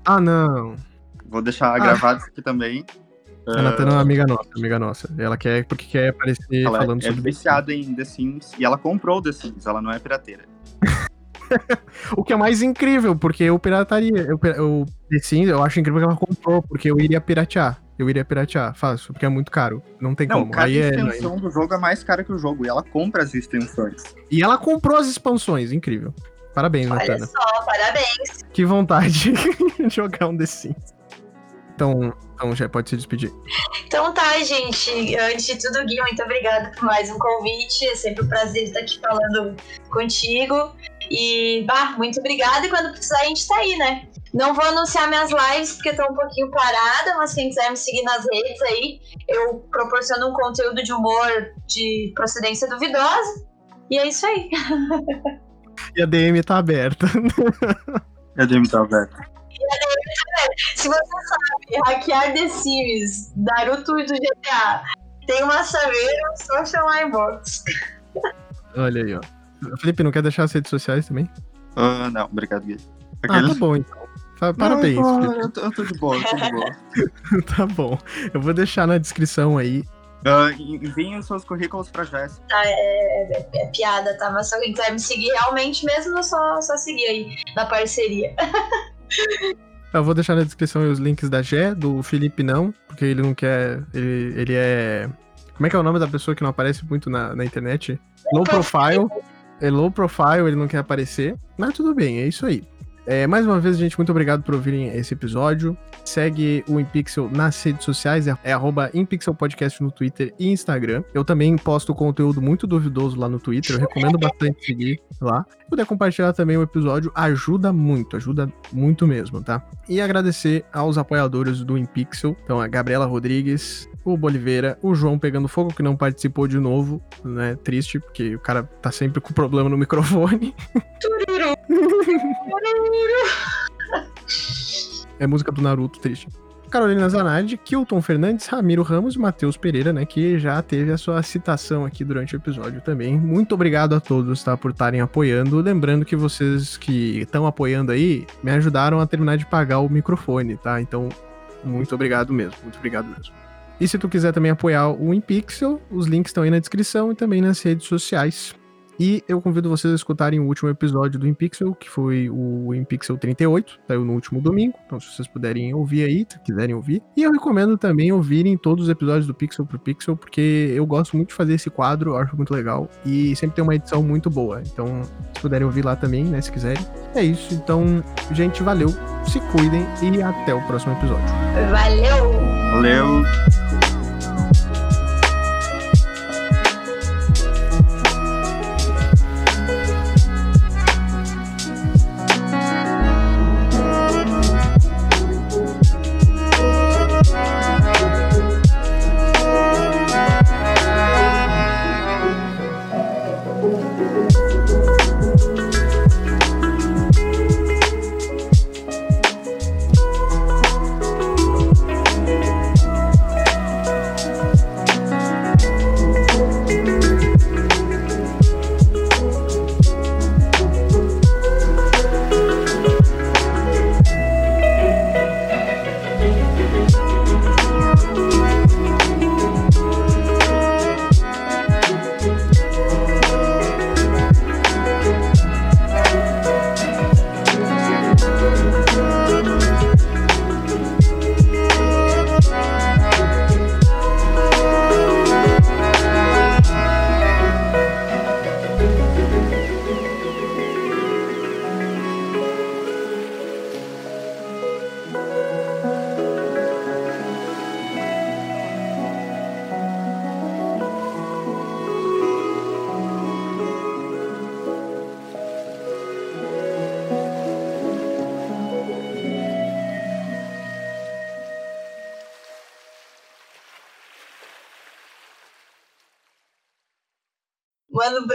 Ah, não. Vou deixar ah. gravado isso aqui também. A Natana é uma amiga nossa, amiga nossa. Ela quer, porque quer aparecer ela falando é, sobre. É viciada em The Sims e ela comprou The Sims, ela não é pirateira. o que é mais incrível, porque eu pirataria. Eu, eu, The Sims, eu acho incrível que ela comprou, porque eu iria piratear eu iria piratear, fácil, porque é muito caro. Não tem não, como. Cada Aí extensão é... do jogo é mais cara que o jogo, e ela compra as extensões. E ela comprou as expansões, incrível. Parabéns, Olha Natana. só, parabéns. Que vontade de jogar um The Sims. Então, então, já pode se despedir. Então tá, gente. Antes de tudo, Gui, muito obrigada por mais um convite. É sempre um prazer estar aqui falando contigo. E, bah, muito obrigada. E quando precisar, a gente tá aí, né? Não vou anunciar minhas lives porque tô um pouquinho parada, mas quem quiser me seguir nas redes aí, eu proporciono um conteúdo de humor de procedência duvidosa. E é isso aí. E a DM tá aberta. A DM tá aberta. Se você sabe hackear The Sims, Naruto e do GTA, tem uma saveira, só chamar inbox. Olha aí, ó. Felipe, não quer deixar as redes sociais também? Ah, não, obrigado, Gui. Ah, tá bom então. Parabéns. Não, Felipe. eu, tô, eu tô de boa, eu tô de boa. tá bom. Eu vou deixar na descrição aí. Enviem os seus currículos pra Jéssica. Tá, é, é- é piada, tá? Mas se alguém quiser me seguir realmente mesmo, é só, só seguir aí na parceria. Eu vou deixar na descrição aí os links da Gé, do Felipe não, porque ele não quer. Ele, ele é. Como é que é o nome da pessoa que não aparece muito na, na internet? Low profile. É low profile, ele não quer aparecer. Mas tudo bem, é isso aí. É, mais uma vez, gente, muito obrigado por ouvirem esse episódio. Segue o InPixel nas redes sociais, é, é arroba InPixel Podcast no Twitter e Instagram. Eu também posto conteúdo muito duvidoso lá no Twitter, eu recomendo bastante seguir lá. Se puder compartilhar também o episódio, ajuda muito, ajuda muito mesmo, tá? E agradecer aos apoiadores do InPixel, então a Gabriela Rodrigues, o Boliveira, o João pegando fogo, que não participou de novo, né? Triste, porque o cara tá sempre com problema no microfone. É música do Naruto, triste. Carolina Zanardi, Kilton Fernandes, Ramiro Ramos e Matheus Pereira, né? Que já teve a sua citação aqui durante o episódio também. Muito obrigado a todos, tá? Por estarem apoiando. Lembrando que vocês que estão apoiando aí me ajudaram a terminar de pagar o microfone, tá? Então, muito obrigado mesmo. Muito obrigado mesmo. E se tu quiser também apoiar o InPixel, os links estão aí na descrição e também nas redes sociais. E eu convido vocês a escutarem o último episódio do InPixel, que foi o InPixel 38, saiu no último domingo. Então, se vocês puderem ouvir aí, se quiserem ouvir. E eu recomendo também ouvirem todos os episódios do Pixel pro Pixel, porque eu gosto muito de fazer esse quadro, eu acho muito legal. E sempre tem uma edição muito boa. Então, se puderem ouvir lá também, né, se quiserem. É isso. Então, gente, valeu, se cuidem e até o próximo episódio. Valeu! Valeu!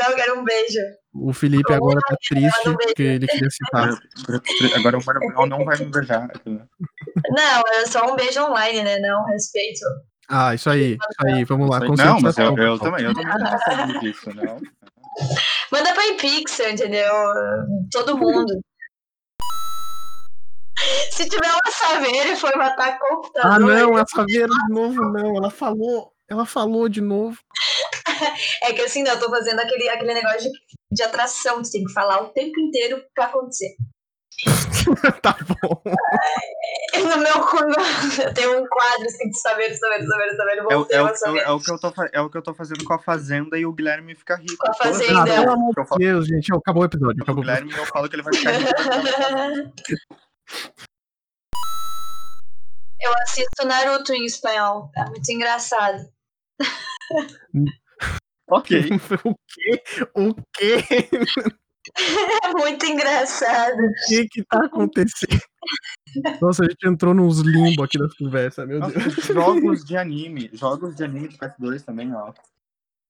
Brown, quero um beijo. O Felipe agora tá triste, porque ele queria citar. Agora o Mano Brown não vai me beijar. Não, é só um beijo online, né? Não, respeito. Ah, isso aí, isso aí, vamos lá. Não, mas eu, eu também, eu também tô falando disso, não. Manda pra Pixel, entendeu? Todo mundo. Se tiver uma saveira e for matar computador. Ah, não, a Saveira de novo não. Ela falou, ela falou de novo. É que assim, né, eu tô fazendo aquele, aquele negócio de, de atração. Você tem que falar o tempo inteiro pra acontecer. tá bom. No meu cu- eu tenho um quadro escrito saber, saber, saber, saber. É, é, o, é, o, saber. é o que eu tô, é o que eu tô fazendo com a Fazenda e o Guilherme fica rico. Com a Fazenda. Ah, pelo amor de Deus, gente. Acabou o episódio. Acabou o. Guilherme, eu falo que ele vai ficar rico. Eu assisto Naruto em espanhol. É muito engraçado. ok. o quê? O quê? É muito engraçado. O que que tá acontecendo? Nossa, a gente entrou nos limbo aqui das conversas, meu Nossa, Deus. jogos de anime. Jogos de anime de PS2 também, ó.